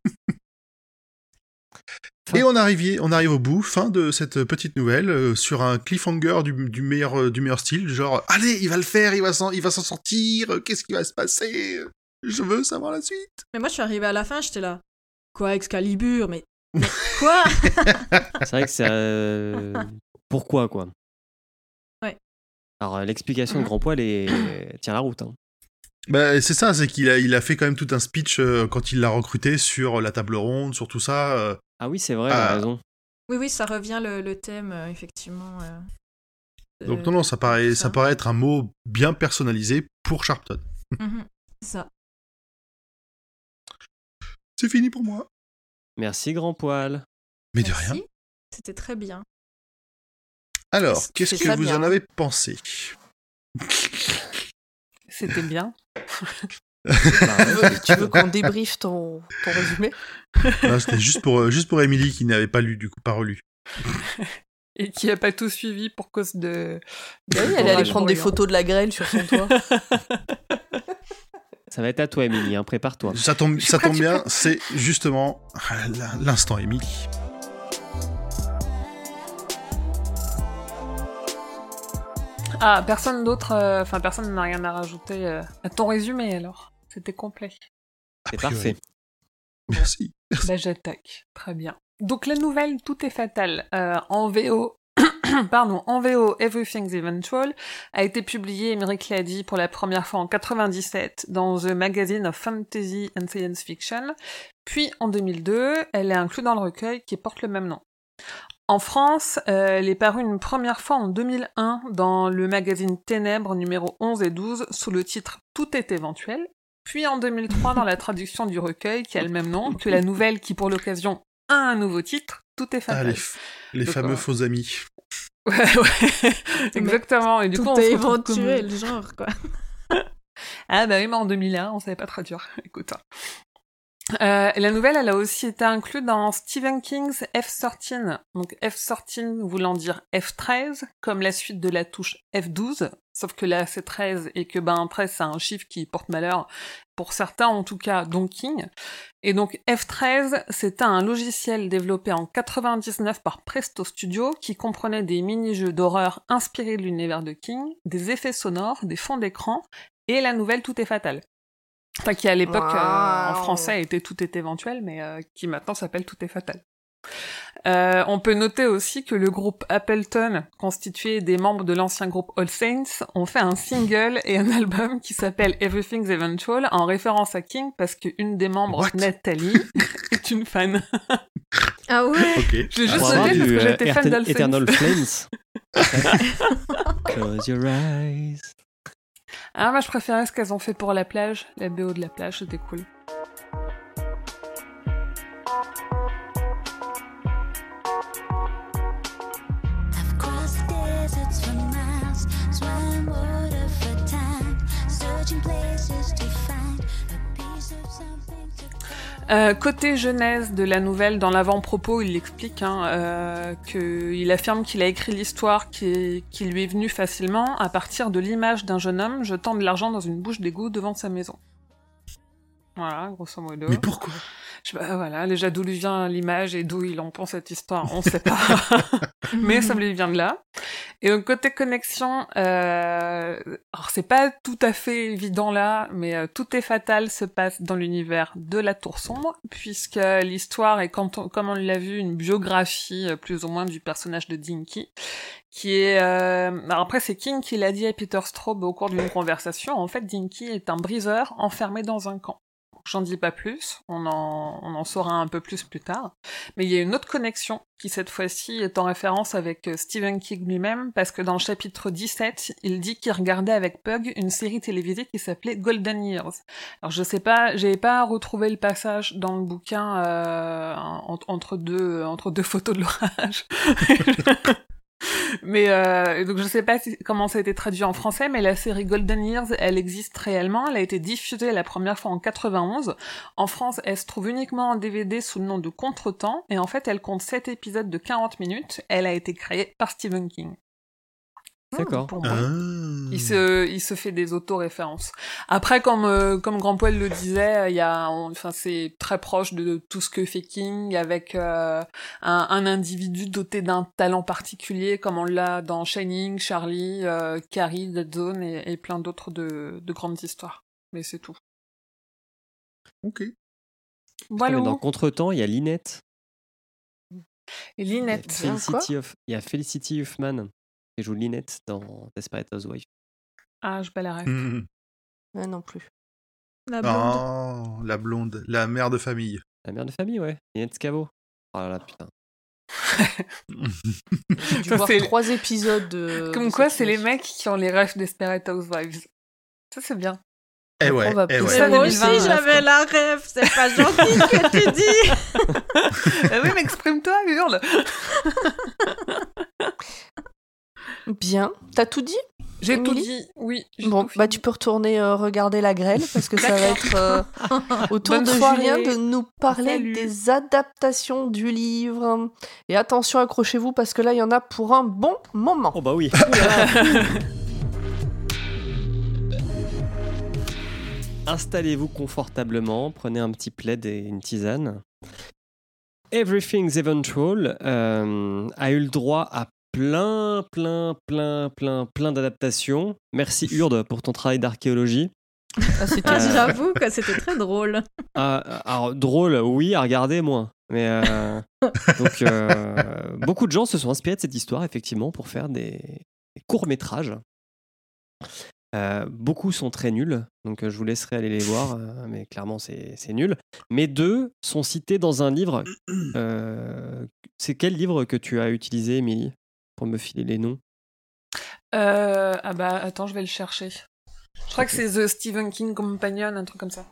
Et on arrive, on arrive au bout, fin de cette petite nouvelle, euh, sur un cliffhanger du, du meilleur, euh, du meilleur style, genre, allez, il va le faire, il va s'en, il va s'en sortir, euh, qu'est-ce qui va se passer? Je veux savoir la suite. Mais moi, je suis arrivée à la fin, j'étais là. Quoi, Excalibur Mais, mais quoi? C'est vrai que c'est. euh, Pourquoi, quoi? Alors, euh, l'explication de Grand Poil est... tient la route. hein. Bah, c'est ça, c'est qu'il a, il a fait quand même tout un speech euh, quand il l'a recruté sur la table ronde, sur tout ça. euh, Ah oui, c'est vrai, Ah. t'as raison. Oui, oui, ça revient le, le thème, euh, effectivement. euh, donc non, non, ça paraît, ça paraît être un mot bien personnalisé pour Sharpton. Mhm, c'est ça. C'est fini pour moi. Merci, Grand Poil. Mais de Merci. rien. C'était très bien. Alors, qu'est-ce que vous bien. en avez pensé? C'était bien. Tu veux, tu veux qu'on débriefe ton, ton résumé? C'était juste pour, euh, juste pour Emily qui n'avait pas lu, du coup, pas relu. Et qui a pas tout suivi pour cause de. Bah oui, elle est allée Orage prendre des bruyant. photos de la grêle sur son toit. Ça va être à toi, Émilie, hein, prépare-toi. Ça tombe, ça tombe bien, c'est justement ah, l'instant Emily. Ah, personne d'autre. euh, Enfin, personne n'a rien à rajouter euh, à ton résumé alors. C'était complet. C'est parfait. Merci. Bah, j'attaque. Très bien. Donc, la nouvelle Tout est fatal euh, en VO. Pardon, en VO, Everything's Eventual a été publiée, Emmerich l'a dit, pour la première fois en 97 dans The Magazine of Fantasy and Science Fiction. Puis en 2002, elle est inclue dans le recueil qui porte le même nom. En France, euh, elle est parue une première fois en 2001 dans le magazine Ténèbres numéro 11 et 12 sous le titre Tout est éventuel. Puis en 2003 dans la traduction du recueil qui a le même nom que la nouvelle qui pour l'occasion a un nouveau titre, Tout est Ah, fatal. les, f- les Donc, fameux euh, faux amis. Ouais, ouais. Exactement. Et du Tout coup, on est se retrouve comme- éventuel, genre, quoi. Ah bah oui, mais en 2001, on savait pas traduire. Écoute. Euh, la nouvelle, elle a aussi été inclue dans Stephen King's F13. Donc F13 voulant dire F13, comme la suite de la touche F12. Sauf que là, c'est 13 et que ben 13, c'est un chiffre qui porte malheur pour certains, en tout cas, dont King. Et donc F13, c'était un logiciel développé en 99 par Presto Studio qui comprenait des mini-jeux d'horreur inspirés de l'univers de King, des effets sonores, des fonds d'écran et la nouvelle Tout est fatal. Enfin, qui à l'époque euh, en français était Tout est éventuel, mais euh, qui maintenant s'appelle Tout est fatal. Euh, on peut noter aussi que le groupe Appleton, constitué des membres de l'ancien groupe All Saints, ont fait un single et un album qui s'appelle Everything's Eventual en référence à King parce qu'une des membres, What? Nathalie, est une fan. Ah ouais? Ok. Je l'ai juste noté parce que euh, j'étais fan d'All Saints. Eternal Flames. Close your eyes. Ah, moi je préférais ce qu'elles ont fait pour la plage. La BO de la plage, c'était cool. places to find a piece of something euh, côté genèse de la nouvelle, dans l'avant-propos, il explique hein, euh, qu'il affirme qu'il a écrit l'histoire qui, qui, lui est venue facilement à partir de l'image d'un jeune homme jetant de l'argent dans une bouche d'égout devant sa maison. Voilà, grosso modo. Mais pourquoi? Je, bah, voilà, déjà d'où lui vient l'image et d'où il en pense cette histoire, on sait pas. Mais ça me lui vient de là. Et donc côté connexion, euh, alors c'est pas tout à fait évident là, mais euh, tout est fatal se passe dans l'univers de la Tour sombre, puisque l'histoire est, quand on, comme on l'a vu, une biographie euh, plus ou moins du personnage de Dinky, qui est... Euh... Alors après c'est King qui l'a dit à Peter Straub au cours d'une conversation. En fait, Dinky est un briseur enfermé dans un camp. J'en dis pas plus, on en, on en saura un peu plus plus tard. Mais il y a une autre connexion qui cette fois-ci est en référence avec euh, Stephen King lui-même, parce que dans le chapitre 17, il dit qu'il regardait avec Pug une série télévisée qui s'appelait Golden Years. Alors je sais pas, j'ai pas retrouvé le passage dans le bouquin euh, entre deux entre deux photos de l'orage. Mais euh, donc je sais pas comment ça a été traduit en français, mais la série Golden Years, elle existe réellement. Elle a été diffusée la première fois en 91. En France, elle se trouve uniquement en DVD sous le nom de Contretemps, et en fait, elle compte 7 épisodes de 40 minutes. Elle a été créée par Stephen King. D'accord. Pour moi. Il se, il se fait des auto-références. Après, comme, euh, comme Grand Poil le disait, il y a, on- enfin, c'est très proche de tout ce que fait King avec euh, un, un individu doté d'un talent particulier, comme on l'a dans Shining, Charlie, euh, Carrie, Dead Zone et, et plein d'autres de, de grandes histoires. Mais c'est tout. Ok. Voilà. Mais dans Contretemps, il y a Linette. Et Il y a Linette. Felicity, il y a Felicity Huffman qui joue Linette dans Desperate Housewives. Ah, je pas la rêve. Ouais, non plus. La blonde. Oh, la blonde, la mère de famille. La mère de famille, ouais. Linette Scavo. Oh là là, putain. J'ai dû Ça, voir c'est- trois épisodes de. Comme de quoi, cette c'est les mecs qui ont les rêves Desperate Housewives. Ça, c'est bien. Eh ouais, On va eh plus ouais. ça, Mais moi 2020, aussi, j'avais la rêve. C'est pas gentil ce que tu dis. Ah oui, mais exprime-toi, hurle Bien. T'as tout dit J'ai tout dit, oui. Bon, tout bah fini. tu peux retourner euh, regarder la grêle parce que ça va être euh, au tour Bonne de soirée. Julien de nous parler Salut. des adaptations du livre. Et attention, accrochez-vous parce que là, il y en a pour un bon moment. Oh bah oui. Installez-vous confortablement, prenez un petit plaid et une tisane. Everything's Eventual euh, a eu le droit à plein, plein, plein, plein, plein d'adaptations. Merci Urde pour ton travail d'archéologie. Ah, Ah, J'avoue que c'était très drôle. Ah, alors drôle, oui, à regarder moins. Mais euh, donc euh, beaucoup de gens se sont inspirés de cette histoire effectivement pour faire des, courts métrages. beaucoup sont très nuls, donc euh, je vous laisserai aller les voir, euh, mais clairement c'est c'est nul. Mais deux sont cités dans un livre. euh, c'est quel livre que tu as utilisé, Émilie, pour me filer les noms? Euh, ah bah, attends, je vais le chercher. Je crois que c'est The Stephen King Companion, un truc comme ça.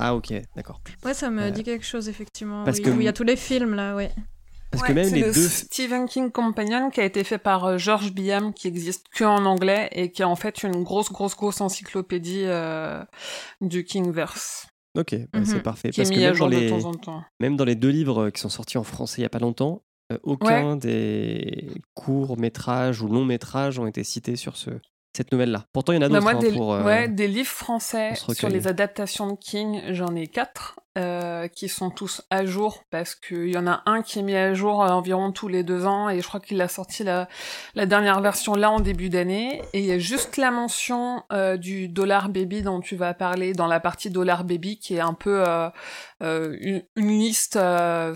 Ah ok, d'accord. Ouais, ça me Euh, dit quelque chose, effectivement. parce oui, que- où il y a tous les films, là, ouais. Parce Ouais, que même c'est les le deux... Stephen King Companion qui a été fait par euh, George Biam, qui existe que en anglais et qui est en fait une grosse, grosse, grosse encyclopédie euh, du Kingverse, Ok, bah, c'est Mhm. parfait. qui est Parce que mis à même jour dans les... de temps en temps. Même dans les deux livres qui sont sortis en français il n'y a pas longtemps, euh, aucun des courts métrages ou longs métrages ont été cités sur ce, cette nouvelle-là. Pourtant, il y en a Bah, d'autres moi, hein, des, pour. euh, ouais, des livres français sur les adaptations de King, j'en ai quatre, euh, qui sont tous à jour, parce qu'il y en a un qui est mis à jour euh, environ tous les deux ans, et je crois qu'il a sorti la, dernière version là en début d'année, et il y a juste la mention euh, du Dollar Baby dont tu vas parler dans la partie Dollar Baby, qui est un peu une, liste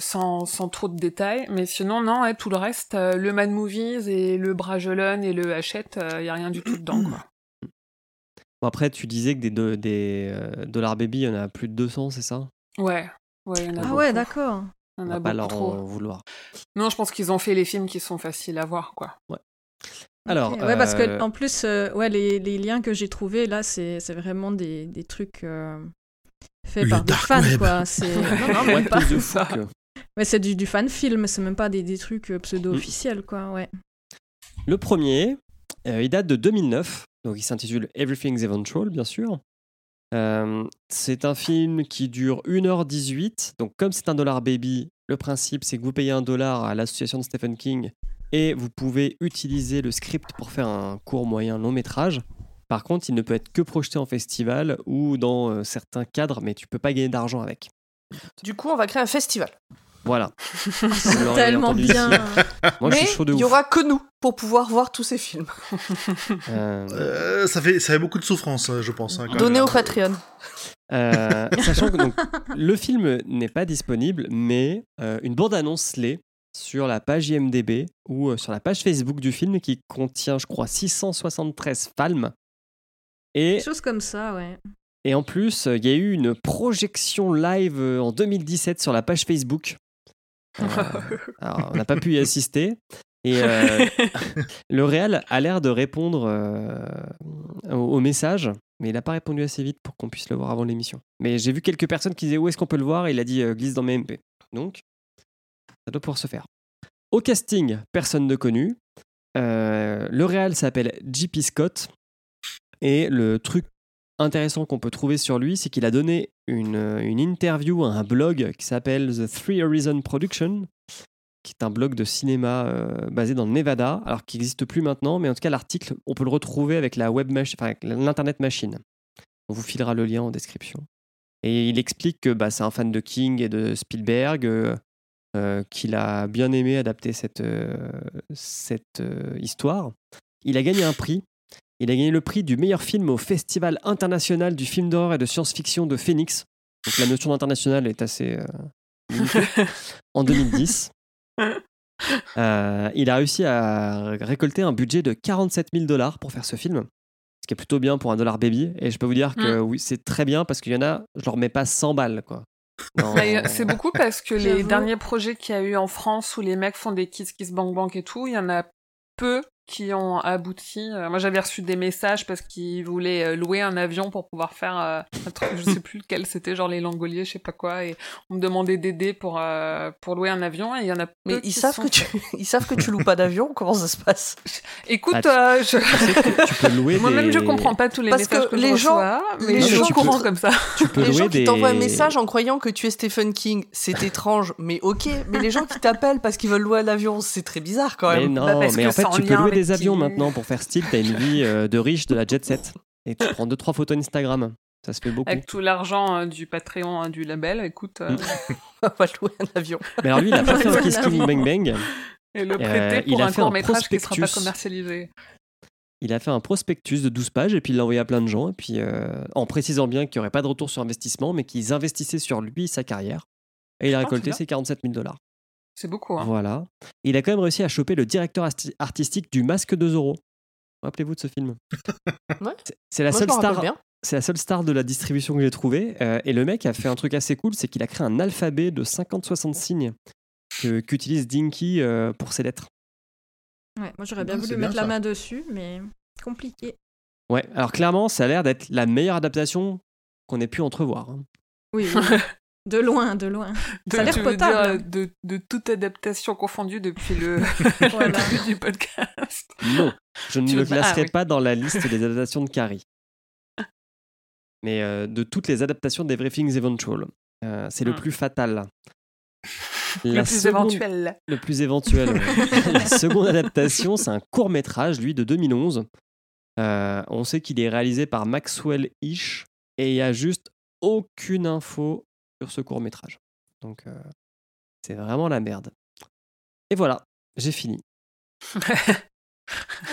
sans, sans trop de détails, mais sinon, non, tout le reste, le Mad Movies et le Bragelonne et le Hachette, il y a rien du tout dedans, quoi. Après, tu disais que des, do- des euh, Dollar Baby, il y en a plus de 200, c'est ça? Ouais, ouais, il y en a Ah beaucoup. ouais, d'accord. On en a va pas beaucoup leur trop. en vouloir. Non, je pense qu'ils ont fait les films qui sont faciles à voir, quoi. Alors, Ok. Ouais, parce que euh, en plus, euh, ouais, les, les liens que j'ai trouvés là, c'est c'est vraiment des, des trucs euh, faits Le par des fans, web. quoi. C'est non, non, même pas. the ça. Ouais, c'est du, du fan film, c'est même pas des, des trucs euh, pseudo-officiels, quoi. Ouais. Le premier, euh, il date de 2009, donc il s'intitule Everything's Eventual, bien sûr. Euh, c'est un film qui dure 1h18. Donc, comme c'est un dollar baby, le principe, c'est que vous payez un dollar à l'association de Stephen King et vous pouvez utiliser le script pour faire un court, moyen, long métrage. Par contre, il ne peut être que projeté en festival ou dans euh, certains cadres, mais tu peux pas gagner d'argent avec. Du coup, on va créer un festival. Voilà. C'est tellement bien. ici. Moi, je Mais suis chaud de il y ouf. aura que nous pour pouvoir voir tous ces films. Euh, Euh, ça, fait, ça fait beaucoup de souffrance, euh, je pense. hein, même. au Patreon. Euh, sachant que donc, le film n'est pas disponible, mais euh, une bande-annonce l'est sur la page IMDB ou euh, sur la page Facebook du film qui contient, je crois, 673 films. Et, Des choses comme ça, ouais. et en plus, euh, il y a eu une projection live euh, en 2017 sur la page Facebook. Euh, alors, on n'a pas pu y assister. Et euh, le réal a l'air de répondre euh, au, au message, mais il n'a pas répondu assez vite pour qu'on puisse le voir avant l'émission. Mais j'ai vu quelques personnes qui disaient où est-ce qu'on peut le voir? Et il a dit euh, glisse dans mes MP. Donc, ça doit pouvoir se faire. Au casting, personne de connu. Le réal s'appelle JP Scott. Et le truc intéressant qu'on peut trouver sur lui, c'est qu'il a donné une, une interview à un blog qui s'appelle The Three Horizon Production, qui est un blog de cinéma euh, basé dans le Nevada, alors qui n'existe plus maintenant, mais en tout cas l'article, on peut le retrouver avec la enfin, l'internet machine. On vous filera le lien en description. Et il explique que bah, c'est un fan de King et de Spielberg, euh, euh, qu'il a bien aimé adapter cette, cette histoire. Il a gagné un prix. Il a gagné le prix du meilleur film au Festival international du film d'horreur et de science-fiction de Phoenix. Donc la notion d'international est assez euh, en 2010. Euh, il a réussi à récolter un budget de 47 000 dollars pour faire ce film, ce qui est plutôt bien pour un dollar baby. Et je peux vous dire que oui, c'est très bien parce qu'il y en a, je leur mets pas 100 balles quoi. Dans- Bah, C'est beaucoup parce que les derniers projets qu'il y a eu en France où les mecs font des kiss kiss bang bang et tout, il y en a peu qui ont abouti. Euh, Moi, j'avais reçu des messages parce qu'ils voulaient euh, louer un avion pour pouvoir faire euh, un truc, je sais plus lequel c'était, genre les Langoliers, je sais pas quoi, et on me demandait d'aider pour pour louer un avion, et il y en a peu Mais qui ils savent, sont que tu... ils savent que tu loues pas d'avion, comment ça se passe? Écoute, Ah, euh, je- tu peux louer moi-même, des- je comprends pas tous les Parce messages que que, les je gens- reçois, mais les je gens te- comme ça. Tu peux Les louer gens qui t'envoient un message en croyant que tu es Stephen King, c'est étrange, mais ok. Mais les gens qui t'appellent parce qu'ils veulent louer l'avion, c'est très bizarre quand Mais même. non, Bah, parce mais que en fait, tu peux louer des avions maintenant pour faire style. T'as une vie euh, de riche de la jet set. Et tu prends deux trois photos Instagram. Ça se fait beaucoup. Avec tout l'argent euh, du Patreon euh, du label, écoute, euh, Mm. On va louer un avion. Mais alors lui, il a pas fait un Kiss. Bang Bang. et le prêter il pour a un fait court métrage qui sera pas prospectus. commercialisé. Il a fait un prospectus de 12 pages et puis il l'a envoyé à plein de gens. Et puis en précisant bien qu'il n'y aurait pas de retour sur investissement, mais qu'ils investissaient sur lui, sa carrière. Et il a récolté ses 47 000 dollars. C'est beaucoup. Hein. Voilà. Il a quand même réussi à choper le directeur artistique du Masque de Zorro. Rappelez-vous de ce film. Ouais. C'est- la Moi, seule star. C'est la seule star de la distribution que j'ai trouvée. euh, et le mec a fait un truc assez cool, c'est qu'il a créé un alphabet de 50-60 signes que- qu'utilise Dinky euh, pour ses lettres. Ouais, moi j'aurais bien voulu mettre la main dessus, mais compliqué. Ouais, alors clairement, ça a l'air d'être la meilleure adaptation qu'on ait pu entrevoir. hein. Oui, oui. de loin, de loin. De, Ça a l'air potable. dire, euh, de, de toute adaptation confondue depuis le, Voilà. le début du podcast. Non, je ne Tu le ah, classerai oui. pas dans la liste des adaptations de Carrie. Mais euh, de toutes les adaptations d'Everything's Eventual, euh, c'est le Hmm. plus fatal. le La plus seconde- éventuel. Le plus éventuel. ouais. la seconde adaptation, c'est un court métrage, lui, de 2011. Euh, on sait qu'il est réalisé par Maxwell Ish et il y a juste aucune info sur ce court métrage. Donc, euh, c'est vraiment la merde. Et voilà, j'ai fini.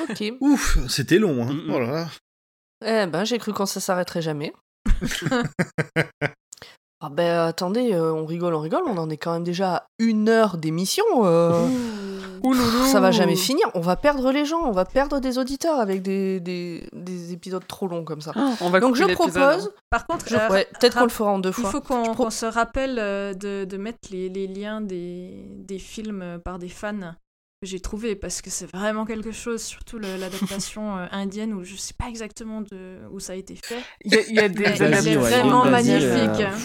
Ok. Ouf, c'était long. Hein. Mm, mm. Oh là là. Eh ben, j'ai cru quand ça s'arrêterait jamais. ah ben, attendez, euh, on rigole, on rigole, on en est quand même déjà à une heure d'émission. euh. Ça va jamais finir. On va perdre les gens, on va perdre des auditeurs avec des, des, des épisodes trop longs comme ça. On va Donc je propose, hein. Par contre, je- euh, ouais, peut-être qu'on le fera en deux il fois. faut qu'on pro- qu'on se rappelle euh, de, de mettre les, les liens des, des films euh, par des fans que j'ai trouvé parce que c'est vraiment quelque chose, surtout l'adaptation indienne où je sais pas exactement de, où ça a été fait. Il y a, il y a des adaptations vraiment vas-y, magnifique. euh,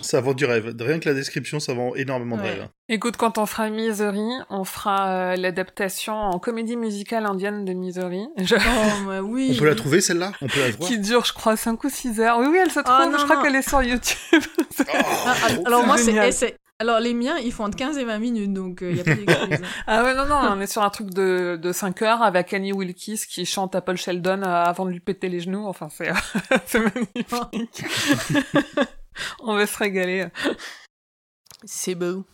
Ça vend du rêve. Rien que la description, ça vend énormément de Ouais. rêve. Écoute, quand on fera Misery, on fera euh, l'adaptation en comédie musicale indienne de Misery. Je- Oh, oui. On peut la trouver celle-là? On peut la voir? Qui dure, je crois, 5 ou 6 heures. Oui, oui, elle se trouve. Ah, non, je crois qu'elle est sur YouTube. Oh, Ah, ah, alors moi, c'est, Alors les miens, ils font entre 15 et 20 minutes, donc il n'y a pas d'excuse. ah ouais, non, non, on est sur un truc de, de 5 heures avec Annie Wilkes qui chante à Paul Sheldon euh, avant de lui péter les genoux. Enfin, c'est, c'est magnifique. on va se régaler. C'est beau.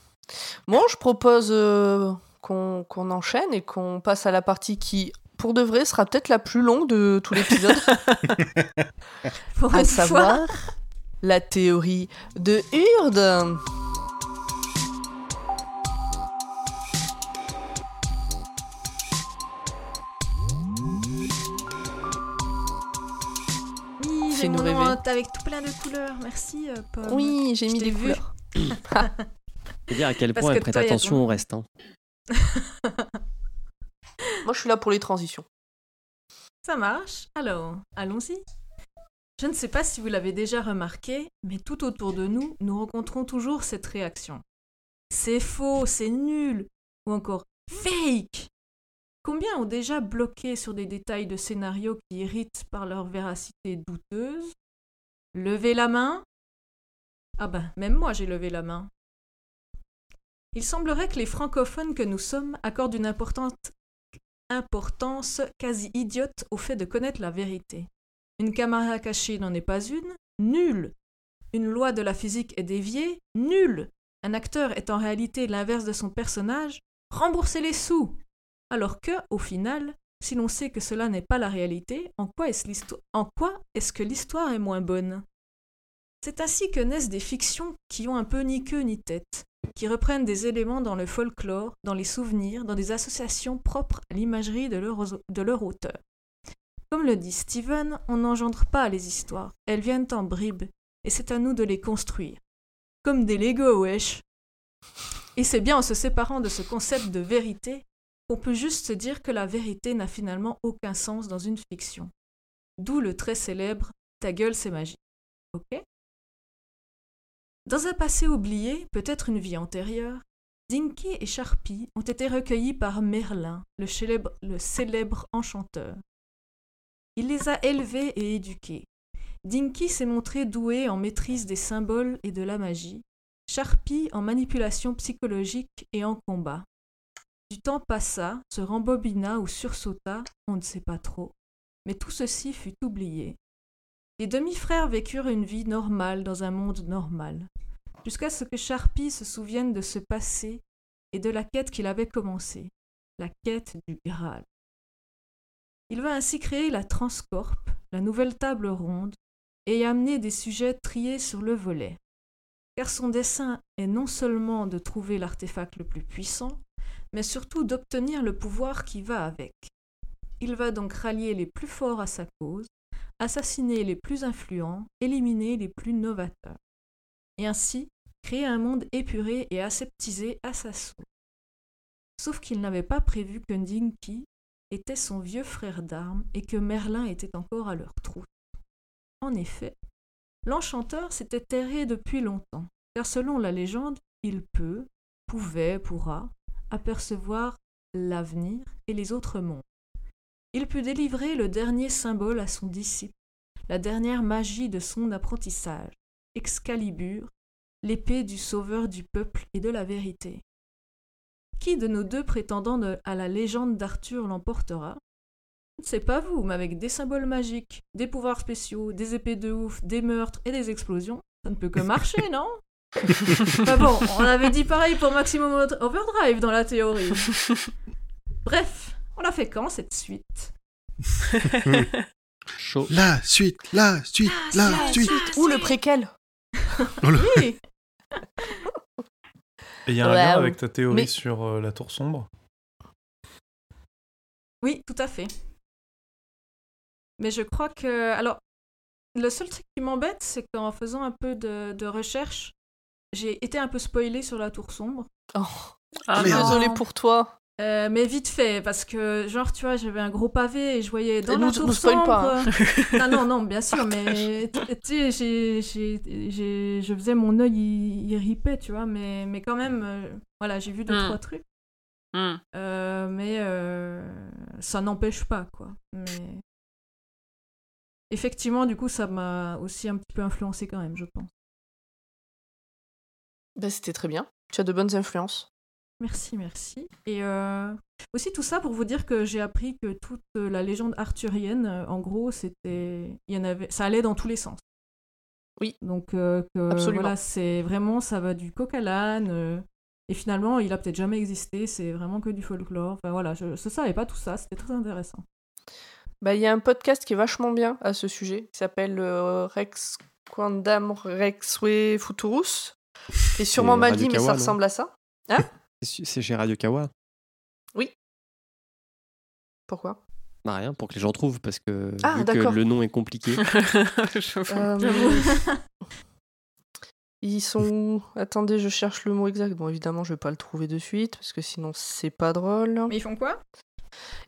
Bon, je propose euh, qu'on qu'on enchaîne et qu'on passe à la partie qui, pour de vrai, sera peut-être la plus longue de tout l'épisode, Pour à fois. savoir la théorie de Hurde. Fais-nous rêver. avec tout plein de couleurs. Merci, euh, Pomme. Oui, j'ai mis des vu. couleurs. C'est dire à quel point que elle prête attention au reste. hein. Moi, je suis là pour les transitions. Ça marche. Alors, allons-y. Je ne sais pas si vous l'avez déjà remarqué, mais tout autour de nous, nous rencontrons toujours cette réaction. C'est faux, c'est nul, ou encore fake. Combien ont déjà bloqué sur des détails de scénario qui irritent par leur véracité douteuse? Levez la main? Ah ben, même moi j'ai levé la main. Il semblerait que les francophones que nous sommes accordent une importance quasi idiote au fait de connaître la vérité. Une caméra cachée n'en est pas une Nulle. Une loi de la physique est déviée Nulle. Un acteur est en réalité l'inverse de son personnage Remboursez les sous Alors que, au final, si l'on sait que cela n'est pas la réalité, en quoi est-ce que l'histoire est moins bonne? C'est ainsi que naissent des fictions qui ont un peu ni queue ni tête, qui reprennent des éléments dans le folklore, dans les souvenirs, dans des associations propres à l'imagerie de leur, auteur. Comme le dit Steven, on n'engendre pas les histoires, elles viennent en bribes, et c'est à nous de les construire. Comme des Lego, wesh Et c'est bien en se séparant de ce concept de vérité qu'on peut juste se dire que la vérité n'a finalement aucun sens dans une fiction. D'où le très célèbre Ta gueule, c'est magique. Dans un passé oublié, peut-être une vie antérieure, Dinky et Sharpie ont été recueillis par Merlin, le célèbre, le célèbre enchanteur. Il les a élevés et éduqués. Dinky s'est montré doué en maîtrise des symboles et de la magie, Sharpie en manipulation psychologique et en combat. Du temps passa, se rembobina ou sursauta, on ne sait pas trop, mais tout ceci fut oublié. Les demi-frères vécurent une vie normale dans un monde normal, jusqu'à ce que Sharpie se souvienne de ce passé et de la quête qu'il avait commencée, la quête du Graal. Il va ainsi créer la Transcorp, la nouvelle table ronde, et y amener des sujets triés sur le volet. Car son dessein est non seulement de trouver l'artefact le plus puissant, mais surtout d'obtenir le pouvoir qui va avec. Il va donc rallier les plus forts à sa cause, assassiner les plus influents, éliminer les plus novateurs, et ainsi créer un monde épuré et aseptisé à sa sauce. Sauf qu'il n'avait pas prévu que Dinky était son vieux frère d'armes et que Merlin était encore à leur trousse. En effet, l'enchanteur s'était terré depuis longtemps, car selon la légende, il peut, pouvait, pourra, apercevoir l'avenir et les autres mondes. Il put délivrer le dernier symbole à son disciple, la dernière magie de son apprentissage, Excalibur, l'épée du sauveur du peuple et de la vérité. Qui de nos deux prétendants de- à la légende d'Arthur l'emportera? C'est pas vous, mais avec des symboles magiques, des pouvoirs spéciaux, des épées de ouf, des meurtres et des explosions, ça ne peut que marcher, non? Bah bon, on avait dit pareil pour Maximum Overdrive dans la théorie. Bref, on l'a fait quand cette suite? Chaud. La suite, la suite, La la suite. suite. Ou le préquel. Oui Et il y a un lien avec ta théorie Mais- sur euh, la tour sombre? Oui, tout à fait. Mais je crois que... Alors, le seul truc qui m'embête, c'est qu'en faisant un peu de, de recherche, j'ai été un peu spoilée sur la tour sombre. Oh, Ah désolée pour toi. Euh, mais vite fait, parce que, genre, tu vois, j'avais un gros pavé et je voyais dans Et la nous- tour nous spoil sombre... pas, hein. non, non, non, bien sûr, mais tu sais, j'ai- j'ai- j'ai- je faisais mon œil, il, il ripait, tu vois, mais, mais quand même, euh, voilà, j'ai vu deux, Hmm. trois trucs. Hmm. Euh, mais euh, ça n'empêche pas, quoi. Mais effectivement, du coup, ça m'a aussi un petit peu influencé quand même, je pense. Bah, c'était très bien. Tu as de bonnes influences. Merci, merci. Et euh, aussi tout ça pour vous dire que j'ai appris que toute la légende arthurienne, euh, en gros, c'était, il y en avait, ça allait dans tous les sens. Oui. Donc euh, que, Absolument. voilà, c'est vraiment, ça va du coq à l'âne. euh, et finalement, il a peut-être jamais existé. C'est vraiment que du folklore. Enfin voilà, je, je savais pas tout ça. C'était très intéressant. Bah, il y a un podcast qui est vachement bien à ce sujet, qui s'appelle Rex Quandam Rexwe Futurus. C'est sûrement mal dit, mais ça ressemble à ça. C'est c'est chez Radio Kawa. Pourquoi? Bah rien, pour que les gens trouvent, parce que Ah, vu que d'accord. le nom est compliqué. Euh, Ils sont où? Attendez, je cherche le mot exact. Bon, évidemment, je vais pas le trouver de suite, parce que sinon, c'est pas drôle. Mais ils font quoi?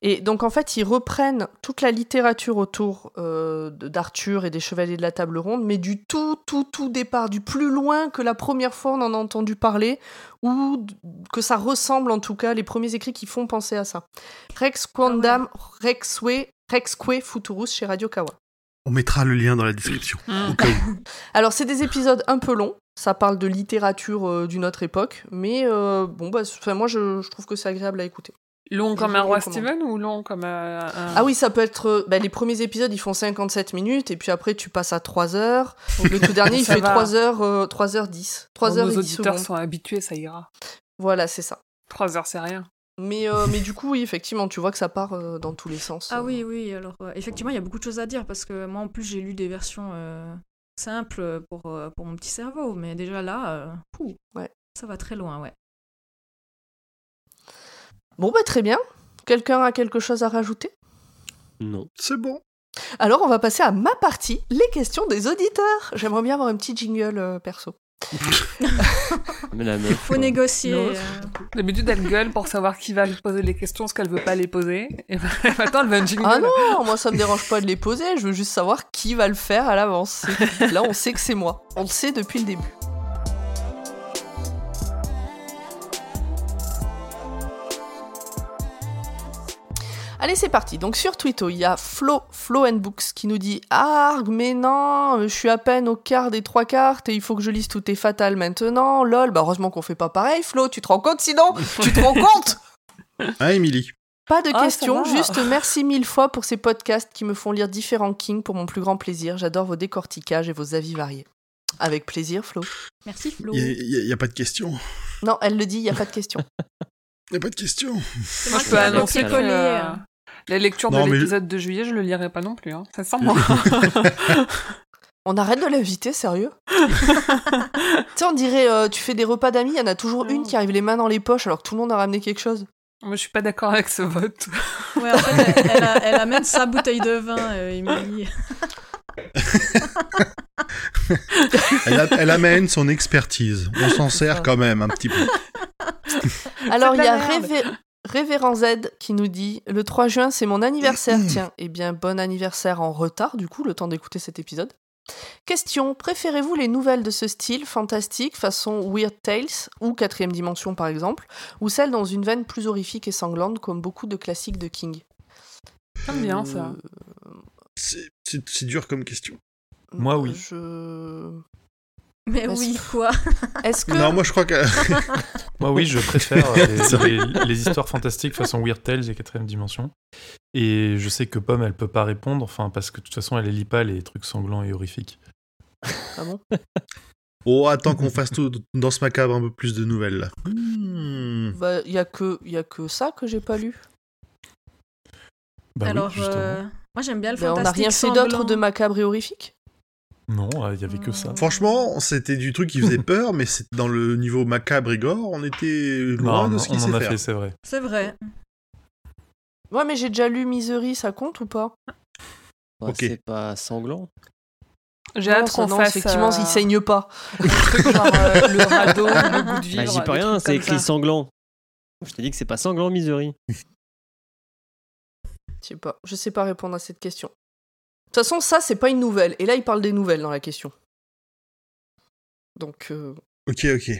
Et donc en fait, ils reprennent toute la littérature autour euh, d'Arthur et des Chevaliers de la Table Ronde, mais du tout, tout, tout départ, du plus loin que la première fois on en a entendu parler, ou que ça ressemble en tout cas, les premiers écrits qui font penser à ça. Rex Quandam Rexwe, Rexque Futurus chez Radio Kawa. On mettra le lien dans la description. Cas où. Alors c'est des épisodes un peu longs, ça parle de littérature euh, d'une autre époque, mais euh, bon, bah, enfin, moi je, je trouve que c'est agréable à écouter. Long comme un roi. Steven ou long comme un... Ah oui, ça peut être. euh, bah, les premiers épisodes, ils font 57 minutes, et puis après, tu passes à 3 heures. Le tout dernier, il fait va. 3 heures, euh, 3 heures 10. 3 Bon, heures Nos et 10 auditeurs secondes. sont habitués, ça ira. Voilà, c'est ça. 3 heures, c'est rien. Mais, euh, mais du coup, oui, effectivement, tu vois que ça part euh, dans tous les sens. Ah euh. oui, oui. Alors euh, effectivement, il y a beaucoup de choses à dire parce que moi, en plus, j'ai lu des versions euh, simples pour, euh, pour mon petit cerveau, mais déjà là, euh, pouh, Ouais. ça va très loin, ouais. Bon, bah, très bien. Quelqu'un a quelque chose à rajouter? Non. C'est bon. Alors, on va passer à ma partie, les questions des auditeurs. J'aimerais bien avoir un petit jingle euh, perso. Mais la meuf. Faut quoi. négocier. Euh, D'habitude, elle gueule pour savoir qui va lui poser les questions, parce qu'elle veut pas les poser. Et maintenant, elle veut un jingle. Ah non, moi ça me dérange pas de les poser, je veux juste savoir qui va le faire à l'avance. Là, on sait que c'est moi. On le sait depuis le début. Allez, c'est parti. Donc sur Twitter, il y a Flo, Flo and Books qui nous dit Arg, mais non, je suis à peine au quart des trois cartes et il faut que je lise tout est fatal maintenant. Lol, bah heureusement qu'on fait pas pareil, Flo, tu te rends compte sinon? Tu te rends compte? Hein, Émilie pas de Ah, questions, juste merci mille fois pour ces podcasts qui me font lire différents kings pour mon plus grand plaisir. J'adore vos décortiquages et vos avis variés. Avec plaisir, Flo. Merci Flo. Il n'y a, pas de question. Non, elle le dit, il n'y a pas de question. Il n'y a pas de question. Moi, je peux annoncer que euh, la lecture Non, de mais- l'épisode de juillet, je le lirai pas non plus. Hein. Ça sent moi. On arrête de l'inviter, sérieux? Tu sais, on dirait, euh, tu fais des repas d'amis, il y en a toujours une qui arrive les mains dans les poches alors que tout le monde a ramené quelque chose. moi, je suis pas d'accord avec ce vote. Ouais, en fait, elle, elle a- elle amène sa bouteille de vin, euh, Émilie. Elle, a- elle amène son expertise. On s'en sert quand même un petit peu. Alors, il y a. Révé- Révérend Z qui nous dit Le 3 juin, c'est mon anniversaire. Tiens, eh bien, bon anniversaire en retard, du coup, le temps d'écouter cet épisode. Question Préférez-vous les nouvelles de ce style, fantastique, façon Weird Tales, ou Quatrième Dimension par exemple, ou celles dans une veine plus horrifique et sanglante, comme beaucoup de classiques de King? J'aime bien ça. Euh, C'est- dur comme question. Moi, oui. Je... Mais oui, quoi. Est-ce que. Non, moi je crois que. Moi, oui, je préfère les, les- les histoires fantastiques façon Weird Tales et quatrième dimension. Et je sais que Pomme, elle peut pas répondre, enfin, parce que de toute façon, elle lit pas les trucs sanglants et horrifiques. Ah bon? Oh, attends qu'on fasse tout dans ce macabre un peu plus de nouvelles. là. Hmm. Bah, il y a que il y a que ça que j'ai pas lu. Bah Alors, oui, euh, moi j'aime bien le Bah, on fantastique. n'a rien fait d'autre de macabre et horrifique? Non, euh, il y avait que ça. Franchement, c'était du truc qui faisait peur, mais c'est dans le niveau macabre et gore, on était loin Non, de ce on qu'il en sait a faire. fait, c'est vrai. C'est vrai. Ouais, mais j'ai déjà lu Misery, ça compte ou pas? Bah, Ok. C'est pas sanglant. J'ai hâte qu'on non, fasse. Effectivement, euh, il saigne pas. genre euh, le radeau, le goût de vivre. Bah, j'y peux rien, c'est écrit ça. sanglant. Je t'ai dit que c'est pas sanglant, Misery. Je sais pas. Je sais pas répondre à cette question. De toute façon, ça, c'est pas une nouvelle. Et là, il parle des nouvelles dans la question. Donc, euh, Ok, ok.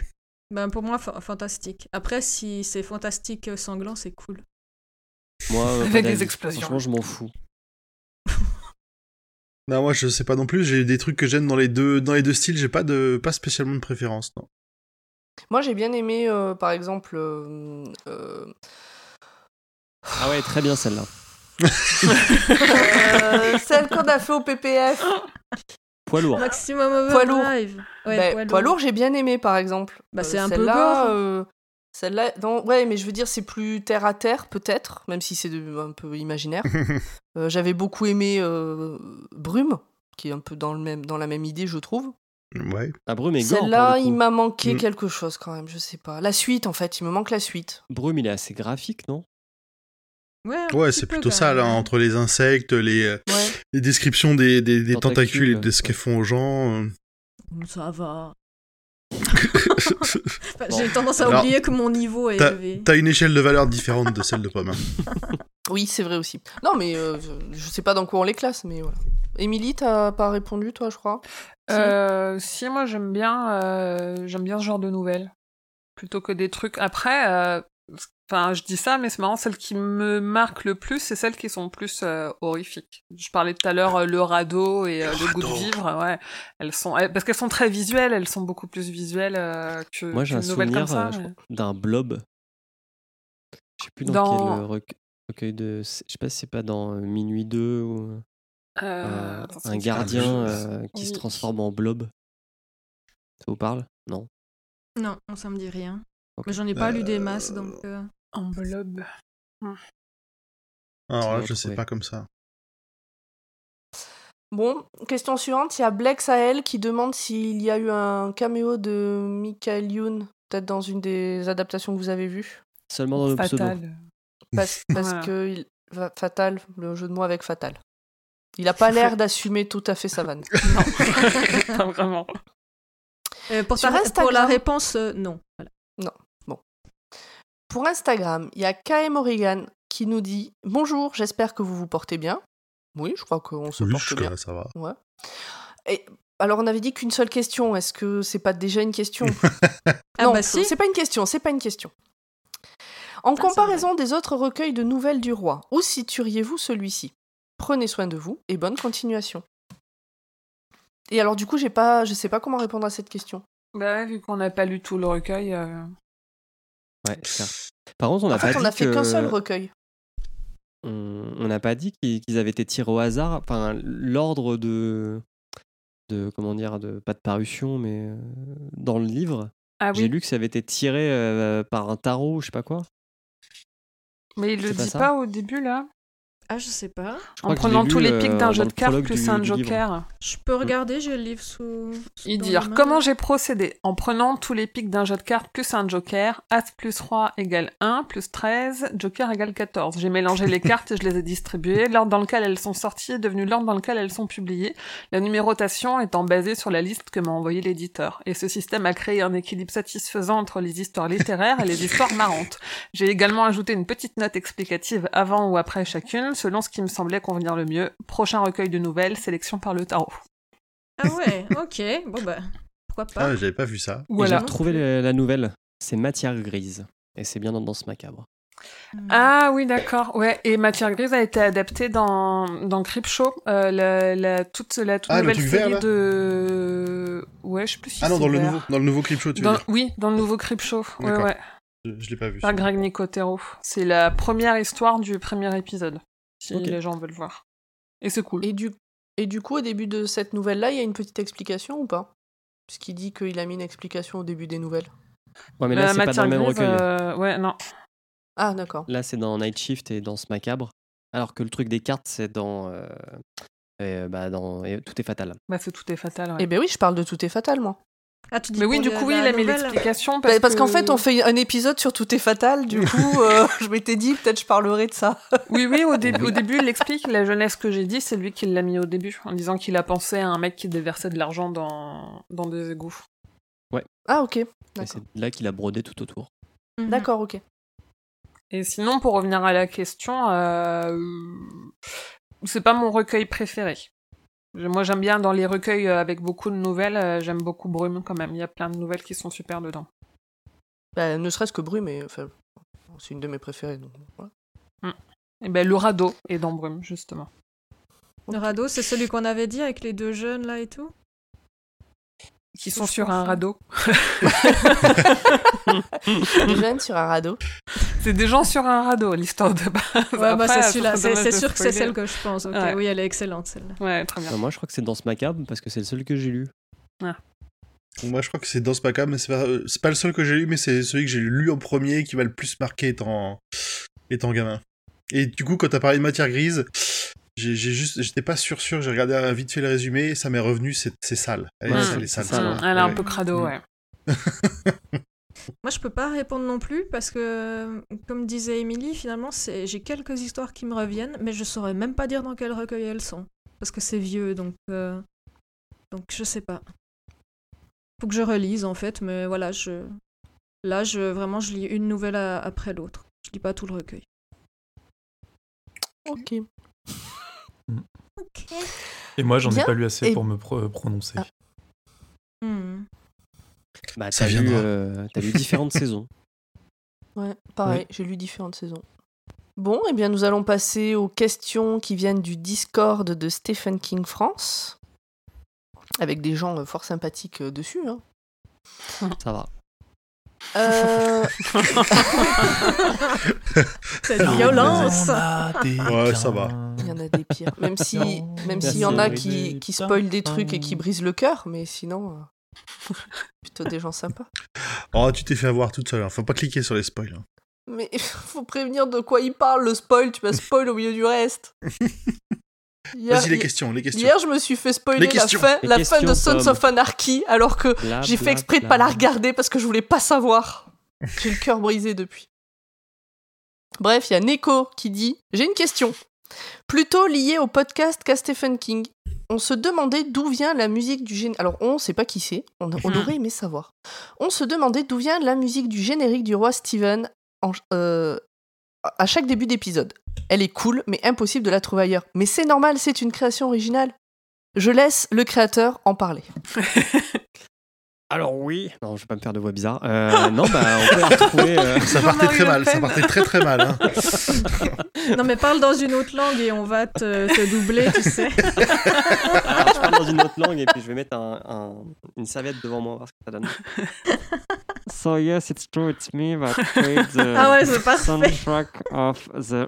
Ben, pour moi, fa- fantastique. Après, si c'est fantastique euh, sanglant, c'est cool. Moi, euh, Avec des explosions. Franchement, je m'en fous. Non, moi, je sais pas non plus. J'ai des trucs que j'aime dans les deux, dans les deux styles. J'ai pas de, pas spécialement de préférence, non. moi, j'ai bien aimé, euh, par exemple, euh, euh, Ah ouais, très bien celle-là. Euh, celle qu'on a fait au PPF. Poids lourd. Maximum Poids lourd. Overdrive. Ouais, Ben, poids poids lourd. lourd, j'ai bien aimé, par exemple. Bah, Euh, c'est un peu euh, Celle-là, non, ouais, mais je veux dire, c'est plus terre à terre, peut-être, même si c'est un peu imaginaire. Euh, J'avais beaucoup aimé euh, Brume, qui est un peu dans, le même, dans la même idée, je trouve. ouais. Ah, Brume est Celle-là, il m'a manqué Mm. quelque chose quand même, je sais pas. La suite, en fait, il me manque la suite. Brume, il est assez graphique, non? Ouais, c'est plutôt ça, là, entre les insectes, les, euh, Ouais. les descriptions des, des, des Tentacules, tentacules et de ce qu'elles font aux gens. euh. Ça va. T'as J'ai tendance à Alors, oublier que mon niveau est t'as- élevé. une échelle de valeur différente de celle de Pomme. hein. Oui, c'est vrai aussi. Non, mais euh, je- sais pas dans quoi on les classe, mais voilà. Émilie, t'as pas répondu, toi, je crois? Si. Euh, si, moi j'aime bien, euh, j'aime bien ce genre de nouvelles. Plutôt que des trucs. Après, euh, enfin, je dis ça, mais c'est marrant, celles qui me marquent le plus, c'est celles qui sont plus euh, horrifiques. Je parlais tout à l'heure, euh, le radeau et euh, le, goût de vivre, ouais. Elles sont, elles- parce qu'elles sont très visuelles, elles sont beaucoup plus visuelles euh, que Moi, j'ai un souvenir euh, mais- d'un blob. Je sais plus dans, Dans- quel rec- recueil de. Je sais pas si c'est pas dans Minuit 2 ou euh, Euh, un gardien euh, qui se transforme en blob. Ça vous parle? Non. Non, ça me dit rien. Mais j'en ai pas lu des masses, Euh, donc... euh, En blob. Alors là, Tu je sais pas comme ça. Bon, question suivante. Il y a Blake Sahel qui demande s'il y a eu un caméo de Michael Youn, peut-être dans une des adaptations que vous avez vues. Seulement dans le pseudo. Fatal. Parce, parce Voilà. que il- Fatal, le jeu de mots avec Fatal. Il a pas l'air d'assumer tout à fait sa vanne. Non, pas vraiment. euh, pour, Sur ta- pour la réponse, euh, non. Voilà. Pour Instagram, il y a KM Origan qui nous dit Bonjour, j'espère que vous vous portez bien. Oui, je crois qu'on se Oui, porte bien. ça va. Ouais. Et alors, on avait dit qu'une seule question. Est-ce que c'est pas déjà une question? Ah Non, bah si. c'est pas une question, c'est pas une question. En comparaison des autres recueils de nouvelles du roi, où situeriez-vous celui-ci? Prenez soin de vous et bonne continuation. Et alors du coup, j'ai pas, je sais pas comment répondre à cette question. Bah ouais, vu qu'on n'a pas lu tout le recueil. euh, Ouais, clair. Par contre, on n'a En fait, pas on dit a fait qu'un seul recueil. on n'a pas dit qu'ils avaient été tirés au hasard. Enfin, l'ordre de, de comment dire, de pas de parution, mais euh, dans le livre, Ah j'ai lu que ça avait été tiré euh, par un tarot, je sais pas quoi. mais il le pas dit ça pas au début là. Ah, je sais pas. Je En prenant lu, tous les euh, pics dans d'un jeu de cartes plus un livre. joker. Je peux regarder, j'ai le livre sous... sous Il dit comment j'ai procédé en prenant tous les pics d'un jeu de cartes plus un joker, As plus roi égale 1 plus 13, joker égale 14. J'ai mélangé les cartes et je les ai distribuées. L'ordre dans lequel elles sont sorties est devenu l'ordre dans lequel elles sont publiées, la numérotation étant basée sur la liste que m'a envoyé l'éditeur. Et ce système a créé un équilibre satisfaisant entre les histoires littéraires et les histoires marrantes. J'ai également ajouté une petite note explicative avant ou après chacune, selon ce qui me semblait convenir le mieux. Prochain recueil de nouvelles, sélection par le tarot. Ah ouais, ok. Bon bah, pourquoi pas. Ah, j'avais pas vu ça. Et J'ai Voilà. retrouvé la, la nouvelle. C'est Matière Grise. Et c'est bien dans Danse Macabre. Ah oui, d'accord. Ouais, et Matière Grise a été adaptée dans, dans Creepshow, euh, la, la, toute, la toute Ah, le nouvelle vert, série là de... Ouais, je sais plus si Ah non, c'est dans le vert. nouveau, dans le nouveau clip show, tu veux Dans- dire. Oui, dans le nouveau Creepshow. Ouais, D'accord. ouais. Je, je l'ai pas vu. Par Greg Nicotero. C'est la première histoire du premier épisode, si les gens veulent voir. Et c'est cool. Et du, et du coup, au début de cette nouvelle-là, il y a une petite explication ou pas? Puisqu'il dit qu'il a mis une explication au début des nouvelles. Ouais, mais La là, c'est pas dans Matière le même recueil. euh, Ouais, non. Ah, d'accord. Là, c'est dans Night Shift et Danse Macabre. Alors que le truc des cartes, c'est dans. euh, euh, bah, dans et Tout est fatal. Bah, c'est tout est fatal. ouais. Eh ben oui, je parle de Tout est fatal, moi. Ah, tu dis Mais oui, du coup, oui, il a mis l'explication Parce, parce, parce qu'en que- fait, on fait un épisode sur Tout est fatal, du coup, euh, je m'étais dit, peut-être je parlerai de ça. Oui, oui, au, début, au début, il l'explique. La jeunesse que j'ai dit, c'est lui qui l'a mis au début, en disant qu'il a pensé à un mec qui déversait de l'argent dans, dans des égouts. Ah, ok. C'est là qu'il a brodé tout autour. Mhm. D'accord, ok. Et sinon, pour revenir à la question, euh, c'est pas mon recueil préféré. Moi, j'aime bien dans les recueils euh, avec beaucoup de nouvelles, euh, j'aime beaucoup Brume quand même. Il y a plein de nouvelles qui sont super dedans. Bah, ne serait-ce que Brume, enfin, c'est une de mes préférées. Donc, voilà. Et ben, le radeau est dans Brume, justement. Le radeau, c'est celui qu'on avait dit avec les deux jeunes là et tout? Qui sont sur un radeau. Des jeunes sur un radeau. C'est des gens sur un radeau, l'histoire de base. Ouais, bah, c'est celui-là. de sûr que c'est celle que je pense. Ok, Ouais. oui, elle est excellente celle-là. Ouais, très bien. Ah, moi, je crois que c'est dans ce macabre parce que c'est le seul que j'ai lu. Moi, je crois que c'est dans ce macabre, mais c'est pas, euh, c'est pas le seul que j'ai lu, mais c'est celui que j'ai lu en premier qui m'a le plus marqué étant, étant gamin. Et du coup, quand t'as parlé de matière grise, j'ai j'ai juste, j'étais pas sûr sûr, j'ai regardé euh, vite fait le résumé, et ça m'est revenu, c'est c'est sale. Elle, Ouais, elle est sale. c'est sale. Elle est un peu crado, Mm. ouais. Moi, je peux pas répondre non plus parce que, comme disait Émilie, finalement, j'ai quelques histoires qui me reviennent, mais je saurais même pas dire dans quel recueil elles sont. Parce que c'est vieux, donc. euh, Donc, je sais pas. Faut que je relise, en fait, mais voilà, je. Là, je, vraiment, je lis une nouvelle a- après l'autre. Je lis pas tout le recueil. Ok. Et moi, j'en ai pas lu assez Et- pour me pro- prononcer. Ah. Hmm. Bah, t'as lu, euh, t'as lu différentes saisons. Ouais, pareil, j'ai lu différentes saisons. Bon, eh bien, nous allons passer aux questions qui viennent du Discord de Stephen King France. Avec des gens euh, fort sympathiques euh, dessus. hein. Ça va. Euh, Cette violence Ouais, ça va. Il y en a des pires. Même si, même s'il y en a qui, qui spoilent des trucs et qui brisent le cœur, mais sinon, euh, plutôt des gens sympas. Oh, tu t'es fait avoir toute seule. hein. Faut pas cliquer sur les spoils. hein. Mais faut prévenir de quoi il parle, le spoil. Tu vas spoil au milieu du reste. Hier, Vas-y, les questions, les questions. hier, je me suis fait spoiler la fin, la fin de Sons Tom. of Anarchy, alors que j'ai fait exprès de pas la regarder parce que je voulais pas savoir. J'ai le cœur brisé depuis. Bref, il y a Neko qui dit J'ai une question. Plutôt liée au podcast qu'à Stephen King. On se demandait d'où vient la musique du générique. Alors, on sait pas qui c'est. On, on Mhm. aurait aimé savoir. On se demandait d'où vient la musique du générique du roi Steven en- euh, à chaque début d'épisode. Elle est cool, mais impossible de la trouver ailleurs. Mais c'est normal, c'est une création originale. Je laisse le créateur en parler. Alors oui. Non, je vais pas me faire de voix bizarre. Euh, non, bah on peut la retrouver. euh, Ça partait très mal, ça partait très très mal. Hein. Non, mais parle dans une autre langue et on va te, te doubler, tu sais. Alors, je parle dans une autre langue et puis je vais mettre un- un- une serviette devant moi, voir ce que ça donne. So yes, it's true, it's me that played the Ah ouais, soundtrack of the.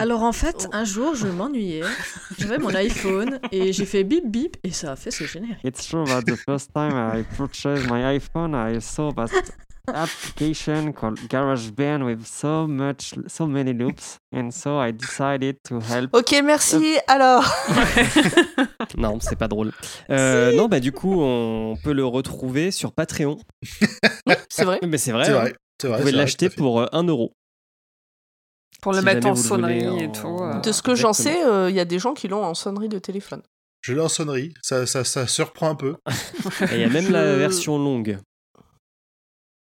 Alors en fait, un jour, je m'ennuyais. J'avais mon iPhone et j'ai fait bip bip et ça a fait ce générique. It's true that the first time I purchased my iPhone, I saw that application called GarageBand with so much, so many loops, and so I decided to help. Ok, merci. Alors, Non, c'est pas drôle. Euh, non, bah du coup, on peut le retrouver sur Patreon. c'est vrai. Mais c'est vrai. C'est hein. vrai. C'est vrai. Vous pouvez l'acheter pour euh, 1 euro. Pour le Si mettre en sonnerie et en- tout. euh. De ce que j'en sais, euh, il y a des gens qui l'ont en sonnerie de téléphone. Je l'ai en sonnerie, ça, ça, ça surprend un peu. Et il y a même la version longue.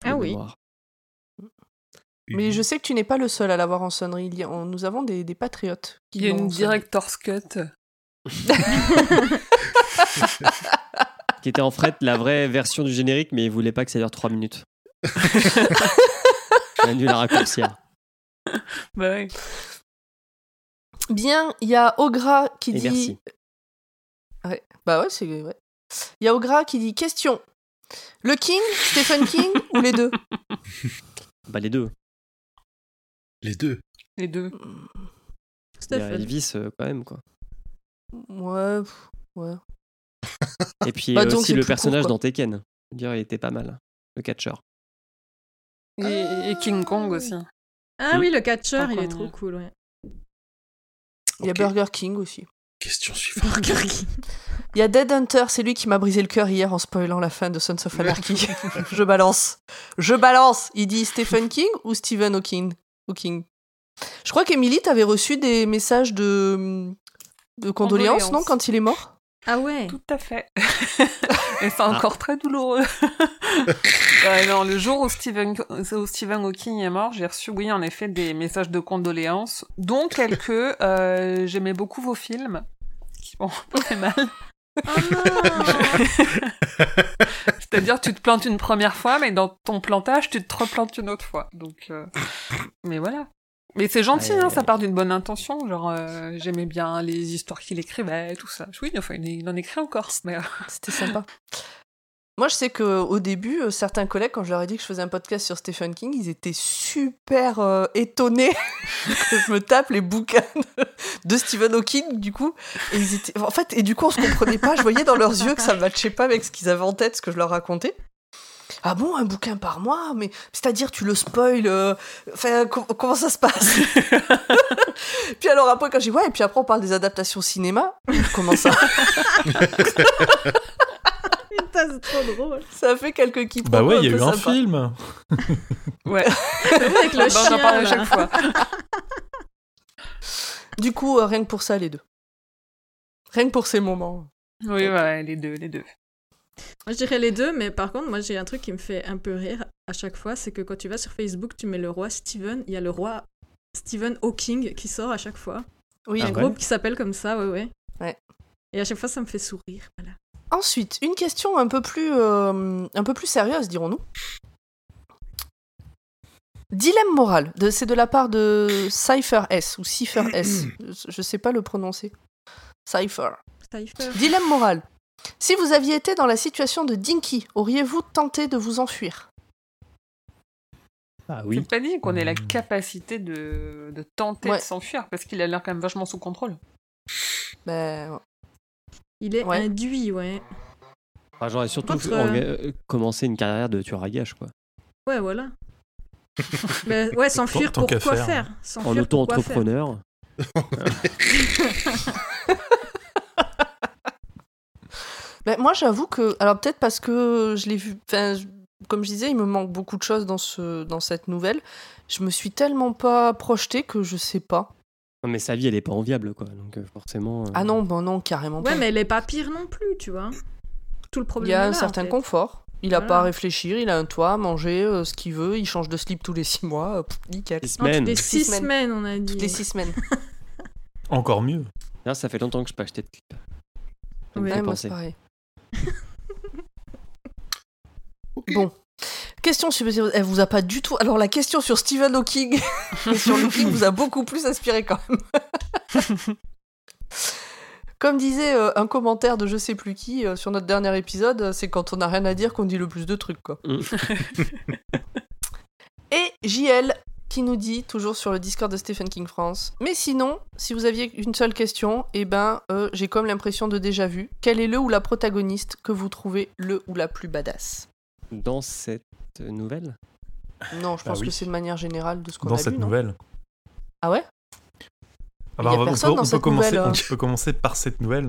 Ah oui. mémoire. Mais je sais que tu n'es pas le seul à l'avoir en sonnerie. Il y a- on- nous avons des, des patriotes. qui Il y a une director's cut. Qui était en fait la vraie version du générique, mais ils voulaient pas que ça dure 3 minutes. A dû la raccourcir. Bah oui. Bien, il y a Ogra qui Et dit. merci. Ouais. Bah ouais, c'est. Ouais. Il y a Ogra qui dit question. Le King, Stephen King ou les deux? Bah les deux. Les deux. Les deux. Stephen. Elvis euh, quand même quoi. Ouais. pff, ouais. Et puis Bah, euh, donc aussi le personnage court, dans Tekken. Je veux dire, il était pas mal. Le catcheur. Et, et King Kong aussi. Ah oui, le catcheur, il est trop cool, ouais. Il y a. Burger King aussi. Question suivante. Burger King. Il y a Dead Hunter, c'est lui qui m'a brisé le cœur hier en spoilant la fin de Sons of Anarchy. Je balance. Je balance. Il dit Stephen King ou Stephen Hawking? Hawking. Je crois qu'Emily, t'avais reçu des messages de, de condoléances, Condoléances. non, quand il est mort? Ah ouais Tout à fait. Et c'est encore très douloureux. Ouais, non, le jour où Stephen, où Stephen Hawking est mort, j'ai reçu, oui, en effet, des messages de condoléances, dont quelques. euh, J'aimais beaucoup vos films, peu fait mal. Oh non C'est-à-dire, tu te plantes une première fois, mais dans ton plantage, tu te replantes une autre fois. Donc, euh, mais voilà. Mais c'est gentil, Ouais. hein, ça part d'une bonne intention. Genre, euh, j'aimais bien les histoires qu'il écrivait, tout ça. Oui, enfin, il il en écrit encore. Mais, euh, C'était sympa. Moi, je sais qu'au début, euh, certains collègues, quand je leur ai dit que je faisais un podcast sur Stephen King, ils étaient super euh, étonnés que je me tape les bouquins de, Stephen Hawking, du coup. Et. En fait, et du coup, on se comprenait pas. Je voyais dans leurs yeux que ça matchait pas avec ce qu'ils avaient en tête, ce que je leur racontais. Ah bon, un bouquin par mois? Mais c'est-à-dire, tu le spoil euh, Enfin, com- comment ça se passe? Puis alors après, quand j'ai ouais, et puis après, on parle des adaptations cinéma. Comment ça Putain, c'est trop drôle. Ça a fait quelques qui Bah ouais, il y a eu un film. ouais. Avec le Bah, on en chien, parle à chaque fois. Du coup, euh, rien que pour ça, les deux. Rien que pour ces moments. Oui, ouais, les deux, les deux. Moi, je dirais les deux, mais par contre, moi, j'ai un truc qui me fait un peu rire à chaque fois, c'est que quand tu vas sur Facebook, tu mets le roi Steven, il y a le roi Stephen Hawking qui sort à chaque fois. Oui. un Ah groupe qui s'appelle comme ça, ouais, ouais. Ouais. Et à chaque fois, ça me fait sourire. Voilà. Ensuite, une question un peu plus, euh, un peu plus sérieuse, dirons-nous. Dilemme moral. C'est de la part de Cypher S ou Cypher S. Je- Je sais pas le prononcer. Cypher. Cypher. Dilemme moral. Si vous aviez été dans la situation de Dinky, auriez-vous tenté de vous enfuir? Ah C'est oui. pas dit qu'on ait la Hmm. capacité de, de tenter Ouais. de s'enfuir, parce qu'il a l'air quand même vachement sous contrôle. Ben, Il est Ouais. induit, ouais. Ah, J'aurais surtout Contre, euh, euh, commencé une carrière de tueur à gages, quoi. Ouais, voilà. Mais, ouais, s'enfuir pour quoi faire. faire, En S'enfuir pour quoi faire auto-entrepreneur. Ben, moi, j'avoue que. Alors, peut-être parce que je l'ai vu. Enfin, je- comme je disais, il me manque beaucoup de choses dans, ce, dans cette nouvelle. Je me suis tellement pas projetée que je sais pas. Non, mais sa vie, elle est pas enviable, quoi. Donc, euh, forcément. euh, Ah non, ben non, carrément pas. Ouais, mais elle est pas pire non plus, tu vois. Tout le problème Il y a est un là, en certain fait. confort. Il a Voilà. pas à réfléchir, il a un toit, à manger, euh, ce qu'il veut, il change de slip tous les six mois, pff, nickel. Six Non, toutes semaines. les Six six semaines. semaines, on a dit. Toutes les six semaines. Encore mieux. Là, ça fait longtemps que je n'ai pas acheté de clip. Ouais, moi, c'est pareil. Bon. Question sur... Elle vous a pas du tout... Alors, la question sur Stephen Hawking et sur Hawking vous a beaucoup plus inspiré quand même. Comme disait euh, un commentaire de je sais plus qui euh, sur notre dernier épisode, euh, c'est quand on n'a rien à dire qu'on dit le plus de trucs, quoi. Mm. Et JL qui nous dit, toujours sur le Discord de Stephen King France, mais sinon, si vous aviez une seule question, eh ben, euh, j'ai comme l'impression de déjà vu. Quel est le ou la protagoniste que vous trouvez le ou la plus badass? Dans cette nouvelle? Non, je Ah pense oui. que c'est de manière générale de ce qu'on Dans a cette vu, non nouvelle. Ah ouais? Ah Il y a on va- personne on, peut, dans on peut cette commencer, nouvelle, on euh. peut commencer par cette nouvelle.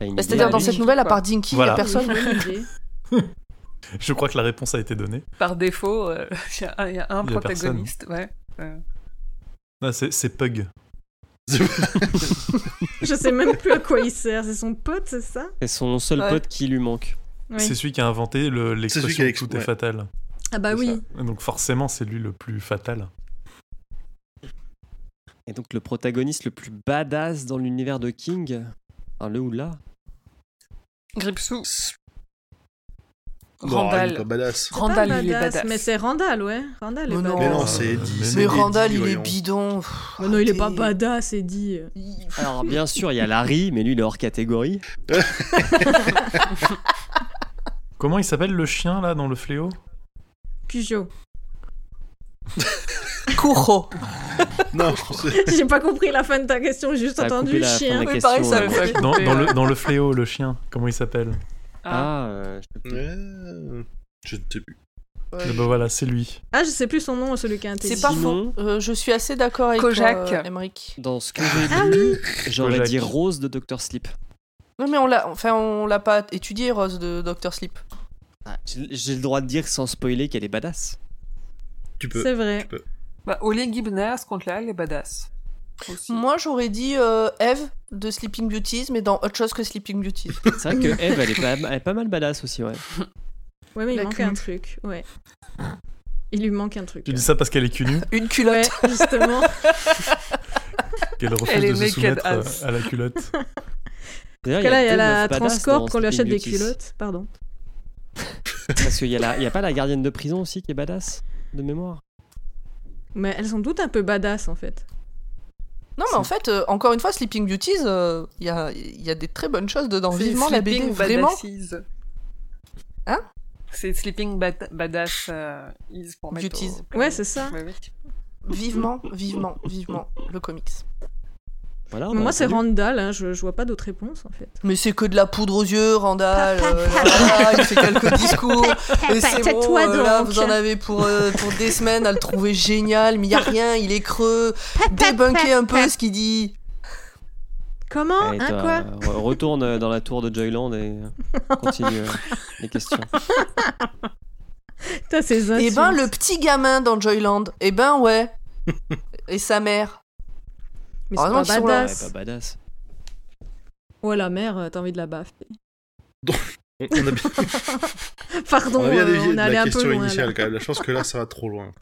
Bah, Bah, C'est-à-dire dans cette nouvelle, à part Dinky, il Voilà. y a personne. Je crois que la réponse a été donnée. Par défaut, euh, il y a un, il y a un Il y a protagoniste. Ouais. Euh, Ah, c'est c'est Pug. Je sais même plus à quoi il sert. C'est son pote, c'est ça? C'est son seul Ouais. pote qui lui manque. Oui. C'est celui qui a inventé l'expression tout est ouais. fatal. Ah bah oui. Et Donc forcément, c'est lui le plus fatal. Et donc, le protagoniste le plus badass dans l'univers de King, enfin, le ou là, Gripsou. Est Randall. pas badass. Randall, il est badass. Mais c'est Randall, ouais. Randall est non. badass. Mais non, c'est Eddie. mais Randall, il est bidon. Mais non, il est pas badass, Eddie. Alors bien sûr, il y a Larry, mais lui il est hors catégorie. Comment il s'appelle le chien là dans le fléau? Cujo. Kuro. Non, J'ai pas compris la fin de ta question, j'ai juste Ça entendu chien. Oui, pareil, ça dans, le, dans le fléau, le chien, comment il s'appelle? Ah. Ah, euh, je sais plus. Ouais, Je ne sais plus. Ouais. Eh ben voilà, c'est lui. Ah, je sais plus son nom, celui qui a un C'est pas faux. Euh, je suis assez d'accord avec Kojak. toi, euh, Emmerich. Dans ce que j'ai Ah lu, j'aurais dit Rose de Dr. Sleep. Non, mais on l'a, enfin, on l'a pas étudié, Rose de Dr. Sleep. Ah, J'ai le droit de dire sans spoiler qu'elle est badass. Tu peux. C'est vrai. Bah, Oli Gibner, ce compte-là, elle est badass. aussi. Moi, j'aurais dit euh, Eve de Sleeping Beauties, mais dans autre chose que Sleeping Beauties. C'est vrai que Eve, elle est, pas, elle est pas mal badass aussi, ouais. Ouais, mais il La manque un truc. Ouais. Il lui manque un truc. Tu dis ça parce qu'elle est cul Une Ouais, culotte. justement. qu'elle refuse Elle de se soumettre à la culotte. D'ailleurs, là, il y a la Transcorp qu'on lui achète Sleeping des Beauties. culottes. Pardon. Parce qu'il y, a a pas la gardienne de prison aussi qui est badass, de mémoire? Mais elles sont toutes un peu badass en fait. Non, mais en fait, euh, encore une fois, Sleeping Beauties, euh, il y, a, il y a des très bonnes choses dedans. Vivement la BD, Sleeping vraiment. Badasses. Hein? C'est Sleeping Bad- Badass euh, is pour Beauties. au- Ouais, c'est ça. Ouais. Vivement, vivement, vivement, le comics. Voilà, on Mais a moi, c'est. Randall. Hein, je, je vois pas d'autres réponses en fait. Mais c'est que de la poudre aux yeux, Randall. euh, voilà, il fait quelques discours. Et c'est bon, Tais-toi euh, là, donc. vous en avez pour, euh, pour des semaines à le trouver génial, mais il y a rien, il est creux. Débunkez un peu ce qu'il dit. Comment Allez, Hein, toi, quoi re- Retourne euh, dans la tour de Joyland et euh, continue euh, les questions. Ces Et insultes. ben, le petit gamin dans Joyland, eh ben ouais. Et sa mère. Mais c'est pas là. Ouais, badass. pas badass. Ouais, la mère, euh, t'as envie de la baffer. On on a bien, Pardon, on a bien euh, dévié on de est allé la un peu question loin. initiale là. quand même. Je pense que là, ça va trop loin.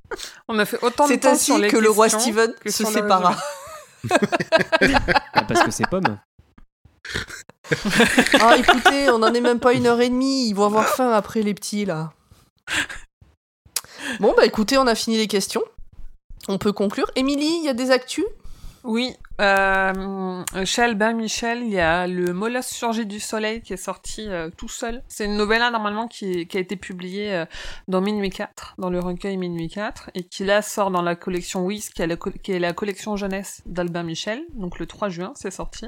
On a fait autant de C'est temps ainsi sur les que le roi Steven que se sépara. Ah, parce que c'est pomme. Ah, écoutez, on en est même pas une heure et demie. Ils vont avoir faim après les petits, là. Bon, bah écoutez, on a fini les questions. On peut conclure. Émilie, il y a des actus? Oui, euh, chez Albin Michel, il y a le Molosse surgit du soleil qui est sorti euh, tout seul. C'est une novella normalement qui, a été publiée euh, dans Minuit 4, dans le recueil Minuit 4, et qui là sort dans la collection Whis, qui est la, collection jeunesse d'Albin Michel. Donc le 3 juin, c'est sorti.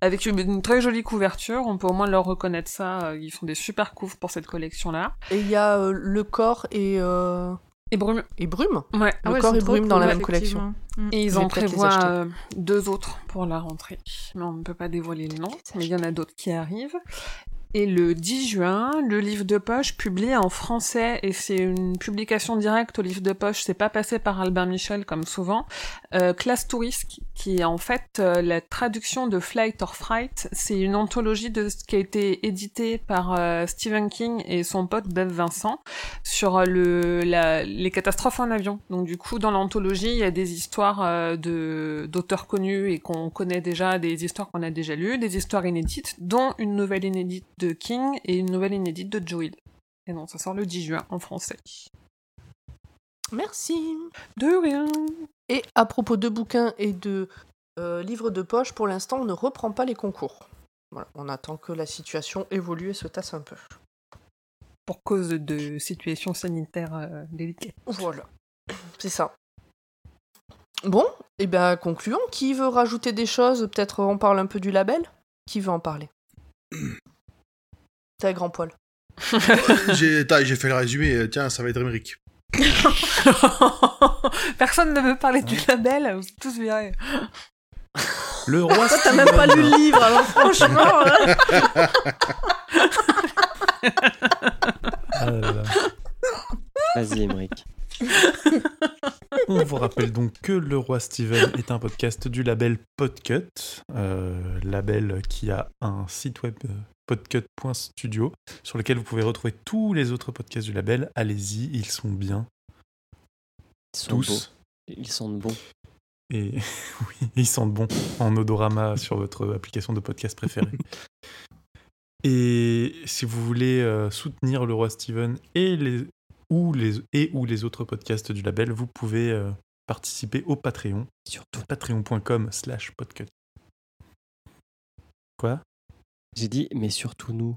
Avec une, une très jolie couverture, on peut au moins leur reconnaître ça. euh, Ils font des super couves pour cette collection-là. Et il y a Le Corps et, Et Brume, et Brume. ouais. Le ouais, corps et brume dans la même collection. Et ils en prévoient euh, deux autres pour la rentrée. Mais on ne peut pas dévoiler le nom, mais il y en a d'autres qui arrivent. Et le 10 juin, le livre de poche publié en français, et c'est une publication directe au livre de poche, c'est pas passé par Albin Michel comme souvent, euh, Classe Touriste, qui est en fait euh, la traduction de Flight or Fright. C'est une anthologie de ce qui a été édité par euh, Stephen King et son pote Bev Vincent sur euh, les catastrophes en avion. Donc du coup, dans l'anthologie, il y a des histoires de d'auteurs connus et qu'on connaît déjà, des histoires qu'on a déjà lues, des histoires inédites, dont une nouvelle inédite de King et une nouvelle inédite de Joe Hill. Et non, ça sort le 10 juin en français. Merci. De rien. Et à propos de bouquins et de euh, livres de poche, pour l'instant, on ne reprend pas les concours. Voilà, on attend que la situation évolue et se tasse un peu. Pour cause de situation sanitaire euh, délicate. Voilà, c'est ça. Bon, et ben concluons. Qui veut rajouter des choses? Peut-être on parle un peu du label? Qui veut en parler? T'as grand poil. J'ai fait le résumé. Tiens, ça va être Émeric. Personne ne veut parler du label, vous êtes tous virés. Le roi Toi, t'as même pas lu le livre, alors franchement. euh, Ah. Vas-y, Emmerich. On vous rappelle donc que Le Roi Steven est un podcast du label Podcut, euh, label qui a un site web euh, podcut.studio sur lequel vous pouvez retrouver tous les autres podcasts du label. Allez-y, ils sont bien, Ils sont beaux. tous. Ils sentent bon. Et oui, ils sentent bon en odorama sur votre application de podcast préférée. Et si vous voulez euh, soutenir le roi Steven et les, ou les, et ou les autres podcasts du label, vous pouvez euh, participer au Patreon, Surtout. patreon.com slash podcut. Quoi? J'ai dit, mais surtout nous.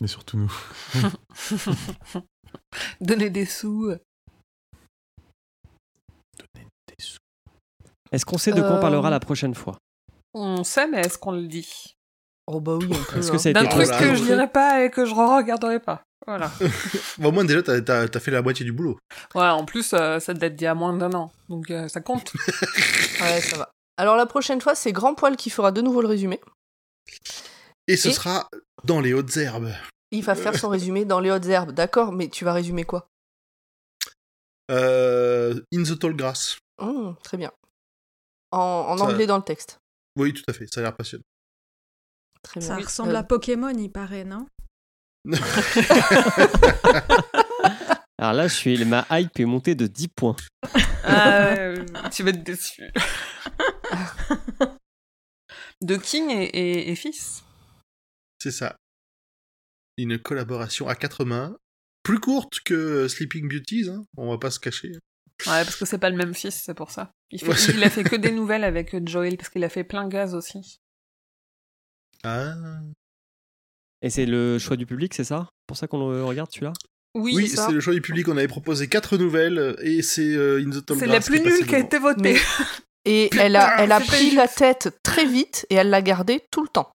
Mais surtout nous. Donner des sous. Donnez des sous. Est-ce qu'on sait de quoi on Euh, parlera la prochaine fois? On sait, mais est-ce qu'on le dit? Oh bah oui, on peut. Est-ce que hein. ça a D'un été truc que je lirai pas et que je re-regarderai pas. Voilà. Bah, au moins, déjà, t'as t'as- t'as fait la moitié du boulot. Ouais, en plus, euh, ça date d'il y a moins d'un an. Donc euh, ça compte. Ouais, ça va. Alors la prochaine fois, c'est Grand Poil qui fera de nouveau le résumé. Et ce Et- sera dans les hautes herbes. Il va faire son résumé dans les hautes herbes. D'accord, mais tu vas résumer quoi? Euh, in the tall grass. Hum, Très bien. en, en Ça- anglais dans le texte. Oui, tout à fait, ça a l'air passionnant. Très Ça bien. ressemble Euh, à Pokémon, il paraît, non? Alors là, je suis, ma hype est montée de 10 points. Ah, euh, tu vas être déçu. de King et, et- et fils. C'est ça. Une collaboration à quatre mains, plus courte que Sleeping Beauties, hein, on va pas se cacher. Ouais, parce que c'est pas le même fils, c'est pour ça. Il, fait- Ouais, c'est- il a fait que des nouvelles avec Joel, parce qu'il a fait plein gaz aussi. Ah. Et c'est le choix du public, c'est ça? Pour ça qu'on le regarde celui-là? Oui, Oui, c'est le choix du public. On avait proposé quatre nouvelles et c'est euh, In the Tall C'est la plus nulle qui a été votée. Mais- Et elle a, elle a pris juste. la tête très vite et elle l'a gardée tout le temps.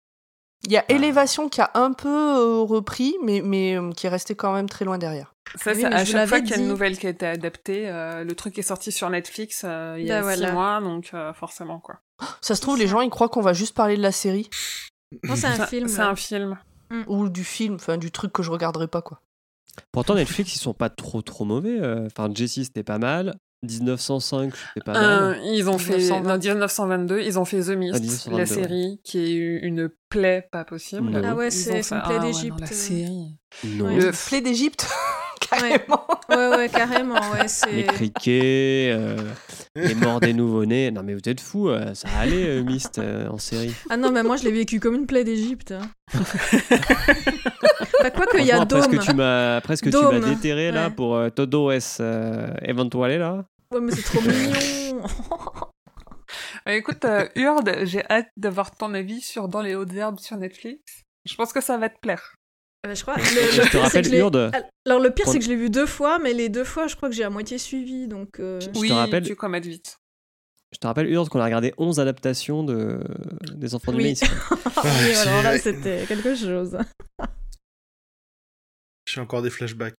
Il y a Ah. Élévation qui a un peu euh, repris, mais, mais euh, qui est resté quand même très loin derrière. Ça, Oui, à je chaque fois qu'il y a une nouvelle qui a été adaptée, euh, le truc est sorti sur Netflix euh, il y a Bah six voilà. mois, donc euh, forcément quoi. Ça se trouve, les gens, ils croient qu'on va juste parler de la série Non, c'est un Ça- film. C'est un film. ou du film, enfin du truc que je regarderai pas, quoi. Pourtant, Netflix, ils sont pas trop trop mauvais. Enfin, Jessie, c'était pas mal. 1905, c'était pas Euh, mal. ils ont fait 1920. non, 1922, ils ont fait The Mist, Ah, 1922, la ouais. série qui est une plaie pas possible. Ah ouais, c'est- fait- une plaie ah ouais, d'Égypte, la euh. série. Non. Ouais. Le flé d'Égypte, carrément. Ouais, ouais, carrément, ouais, c'est... Les criquets, euh, les morts des nouveau-nés. Non, mais vous êtes fous, euh, ça allait, euh, euh, en série. Ah non, mais moi, je l'ai vécu comme une plaie d'Égypte. hein. bah, quoi qu'il y a Franchement, après ce Dôme. que tu m'as, après ce que tu m'as déterré là pour euh, Todo S euh, Eventuale là. Ouais, mais c'est trop mignon. Euh, écoute, euh, Urde, j'ai hâte d'avoir ton avis sur Dans les hautes herbes sur Netflix. Je pense que ça va te plaire. Euh, je crois. Le, Je te rappelle que je l'ai- Urde. Alors, le pire, c'est que je l'ai vu deux fois, mais les deux fois, je crois que j'ai à moitié suivi, donc... euh, Je te oui, rappelle- tu commettes vite. Je te rappelle Urde qu'on a regardé 11 adaptations de des enfants du Oui. maïs. oui, alors là, c'était quelque chose. J'ai encore des flashbacks.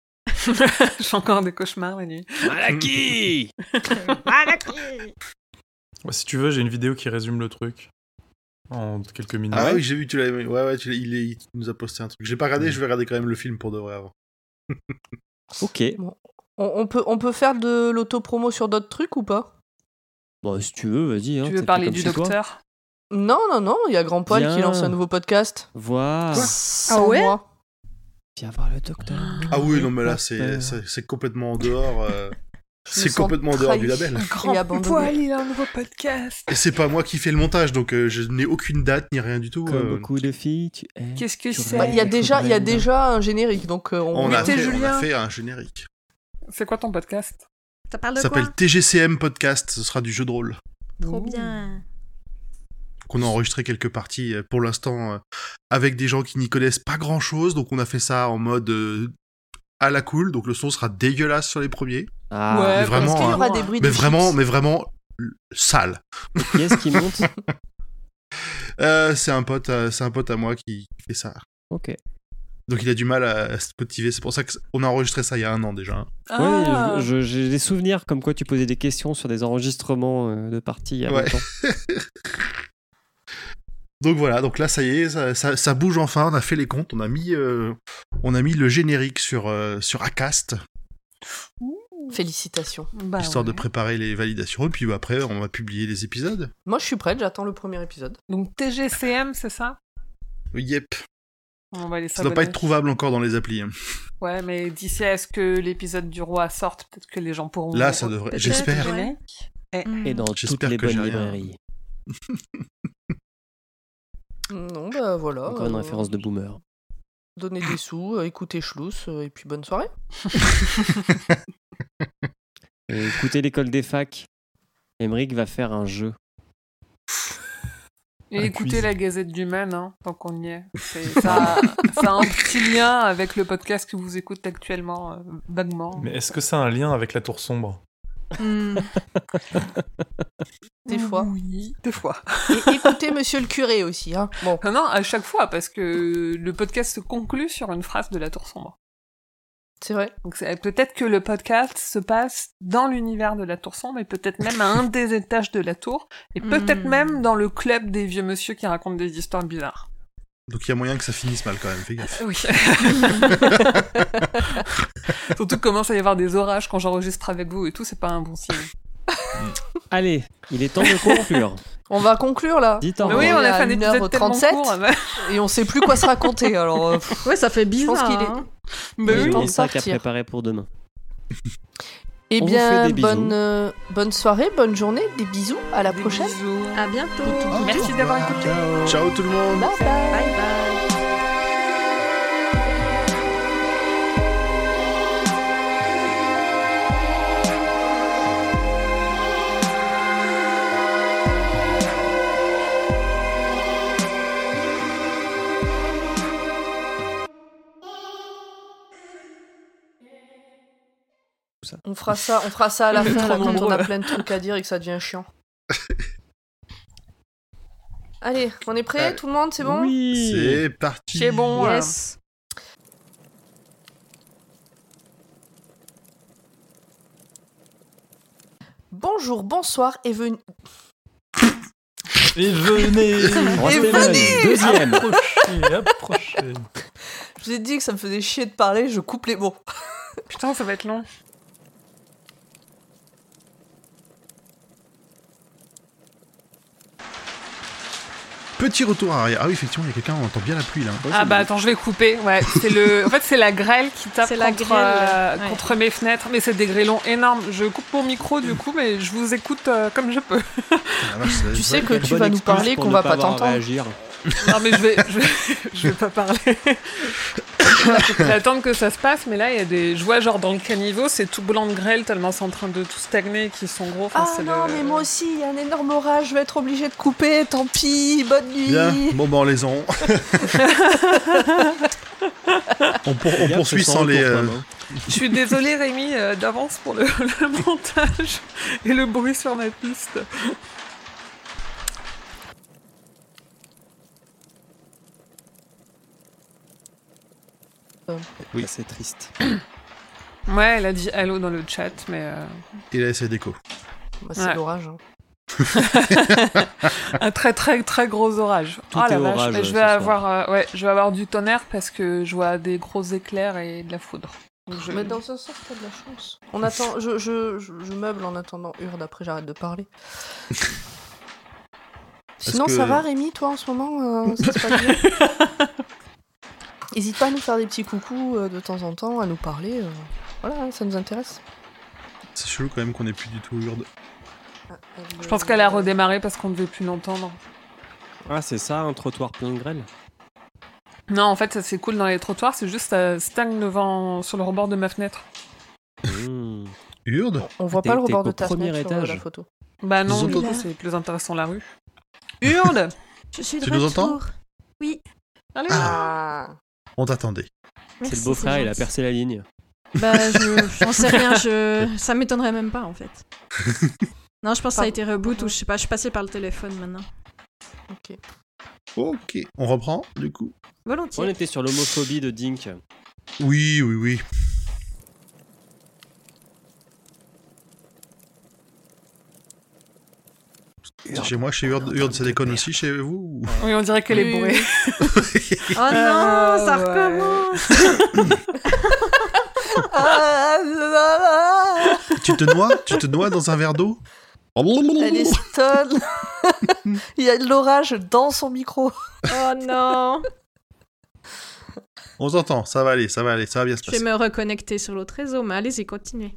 J'ai encore des cauchemars la nuit. Malaki Ouais, si tu veux, j'ai une vidéo qui résume le truc en quelques minutes. Ah, ouais oui, j'ai vu, tu l'as Ouais, ouais, tu il, est- il nous a posté un truc. J'ai pas regardé, je vais regarder quand même le film pour de vrai avant. Ok. On, on peut, on peut faire de l'autopromo sur d'autres trucs ou pas? Bon, si tu veux, vas-y. Hein, tu veux parler du toi. docteur? Non, non, non, il y a Grand Poil qui lance un nouveau podcast. Vois. Sans ouais? Moi. Viens voir le docteur. Ah oui, non, mais là, c'est c'est- c'est complètement en dehors. euh, c'est complètement en dehors du trahi. label. Et abandonné. Poil, il a un nouveau podcast. Et c'est pas moi qui fais le montage, donc euh, je n'ai aucune date ni rien du tout. Comme euh, beaucoup de filles, tu es. Qu'est-ce que c'est Bah, Il y a déjà, il y a déjà un générique, donc euh, on, on, a fait, on a Julien. fait un générique. C'est quoi ton podcast? Ça parle Ça de quoi? S'appelle TGCM Podcast, ce sera du jeu de rôle. Trop bien. Qu'on a enregistré quelques parties euh, pour l'instant euh, avec des gens qui n'y connaissent pas grand chose. Donc on a fait ça en mode euh, à la cool. Donc le son sera dégueulasse sur les premiers. Ah, Ouais, mais vraiment, Est-ce qu'il y hein. aura des bruits Mais de vraiment, mais vraiment sale. qui est-ce qui monte Euh, c'est un pote, euh, c'est un pote à moi qui fait ça. Ok. Donc il a du mal à, à se motiver. C'est pour ça qu'on a enregistré ça il y a un an déjà. Ah. Oui, je- je- j'ai des souvenirs comme quoi tu posais des questions sur des enregistrements de parties il y a Ouais. longtemps. Donc voilà, donc là ça y est, ça, ça- ça bouge enfin. On a fait les comptes, on a mis, euh, on a mis le générique sur euh, sur Acast, Félicitations. Bah histoire de préparer les validations. Et puis bah, après, on va publier les épisodes. Moi, je suis prête, j'attends le premier épisode. Donc TGCM, c'est ça? Yep. On va Ça doit pas être trouvable encore dans les applis. hein. Ouais, mais d'ici à ce que l'épisode du roi sorte, peut-être que les gens pourront. Là, ça devrait. J'espère. Mm. Et dans toutes les bonnes librairies. Non, bah voilà. Encore une euh, référence de boomer. Donner des sous, euh, écouter Schluss, euh, et puis bonne soirée. Écoutez l'école des facs. Emmerich va faire un jeu. Et Un écoutez quiz. la Gazette du Maine, hein, tant qu'on y est. C'est- Ça, ça a un petit lien avec le podcast que vous écoutez actuellement, euh, vaguement. Mais est-ce que ça a un lien avec la tour sombre? Mm. Des fois. Oui, des fois. Et écoutez Monsieur le curé aussi. Hein. Bon, Non, non, à chaque fois, parce que le podcast se conclut sur une phrase de la tour sombre. c'est vrai. Donc peut-être que le podcast se passe dans l'univers de la tour sombre, et peut-être même à un des étages de la tour, et peut-être Mm. même dans le club des vieux monsieur qui racontent des histoires bizarres. Donc il y a moyen que ça finisse mal quand même. Fais gaffe. Oui. Surtout qu'il commence à y avoir des orages quand j'enregistre avec vous et tout, c'est pas un bon signe. Allez, il est temps de conclure. On va conclure là. Dites Mais revoir. oui, on a à fait un épisode tellement 1h37. court. bah Et on sait plus quoi se raconter. Alors, euh, pff, Ouais, ça fait bizarre. pense qu'il est- hein. J'ai oui. temps mis de ça partir. préparer pour demain. eh On vous bien, fait des bisous. bonne, euh, bonne soirée, bonne journée, des bisous, à la Des prochaine. bisous. À bientôt. Merci d'avoir écouté. Ciao tout le monde. Bye bye. Bye bye. On fera ça, on fera ça à la fin là, quand on a plein de trucs à dire et que ça devient chiant. Allez, on est prêt, Allez. tout le monde, c'est bon? Oui. C'est parti. C'est bon. euh, Yes. Bonjour, bonsoir et venez. Et venez Restez venez Deuxième. Approchez, approchez. Je vous ai dit que ça me faisait chier de parler, je coupe les mots. Putain, ça va être long. Petit retour arrière. Ah oui, effectivement, il y a quelqu'un, on entend bien la pluie là. Ah bah attends, je vais couper. Ouais, c'est le. En fait, c'est la grêle qui tape la grêle, euh, ouais. contre mes fenêtres, mais c'est des grêlons énormes. Je coupe mon micro du coup, mais je vous écoute euh, comme je peux. Ah, Tu sais que tu vas nous parler qu'on ne va pas t'entendre. Non mais je vais, je vais, je vais pas parler. Je vais attendre que ça se passe, mais là il y a des. Je vois genre dans le caniveau, c'est tout blanc de grêle tellement c'est en train de tout stagner, qui sont gros. Enfin, Ah non, le- mais moi aussi, il y a un énorme orage, je vais être obligée de couper, tant pis, bonne nuit. Bien, bon ben on les ont. on, pour- on poursuit sans les. euh. Je suis désolée Rémi euh, d'avance pour le, le montage et le bruit sur ma piste. Oui, c'est triste. Ouais, elle a dit allô dans le chat, mais euh, Et la SC déco. Bah, c'est Ouais. l'orage. hein. un très très très gros orage. Tout oh est la vache, orage, mais je ce vais avoir euh, ouais, je vais avoir du tonnerre parce que je vois des gros éclairs et de la foudre. Donc je- Mais dans un sens, t'as de la chance. On attend, je, je, je, je meuble en attendant Urde, après j'arrête de parler. Sinon, que- ça va Rémi, toi en ce moment euh, Ça se passe bien N'hésite pas à nous faire des petits coucous euh, de temps en temps, à nous parler. euh, Voilà, hein, ça nous intéresse. C'est chelou quand même qu'on ait plus du tout Urde. Je pense qu'elle a redémarré parce qu'on ne devait plus l'entendre. Ah, c'est ça, un trottoir plein de grêle Non, en fait, ça c'est cool dans les trottoirs, c'est juste ça stagne devant sur le rebord de ma fenêtre. Mmh. Urde On voit pas le rebord de ta premier fenêtre sur euh, étage. la photo. Bah non, du coup, c'est plus intéressant la rue. Hurde Je suis de Tu nous entends? Oui. Allez Ah On t'attendait. C'est le beau-frère, il a percé la ligne. Bah, je, j'en sais rien, je... ça m'étonnerait même pas en fait. Non, je pense que ça a été reboot ou je sais pas, je suis passée par le téléphone maintenant. Ok. Ok. On reprend du coup On Volontiers. était sur l'homophobie de Dink. Oui, oui, oui. Chez moi, chez Urde, Urde, ça déconne aussi chez vous ou- Oui, on dirait qu'elle est bourrée. Oh non, Ah, ça ouais. recommence Ah. Tu te noies Tu te noies dans un verre d'eau? Elle est Il y a de l'orage dans son micro. Oh non On s'entend, ça va aller, ça va aller, ça va bien se Je vais passer. me reconnecter sur l'autre réseau, mais allez-y, continuez.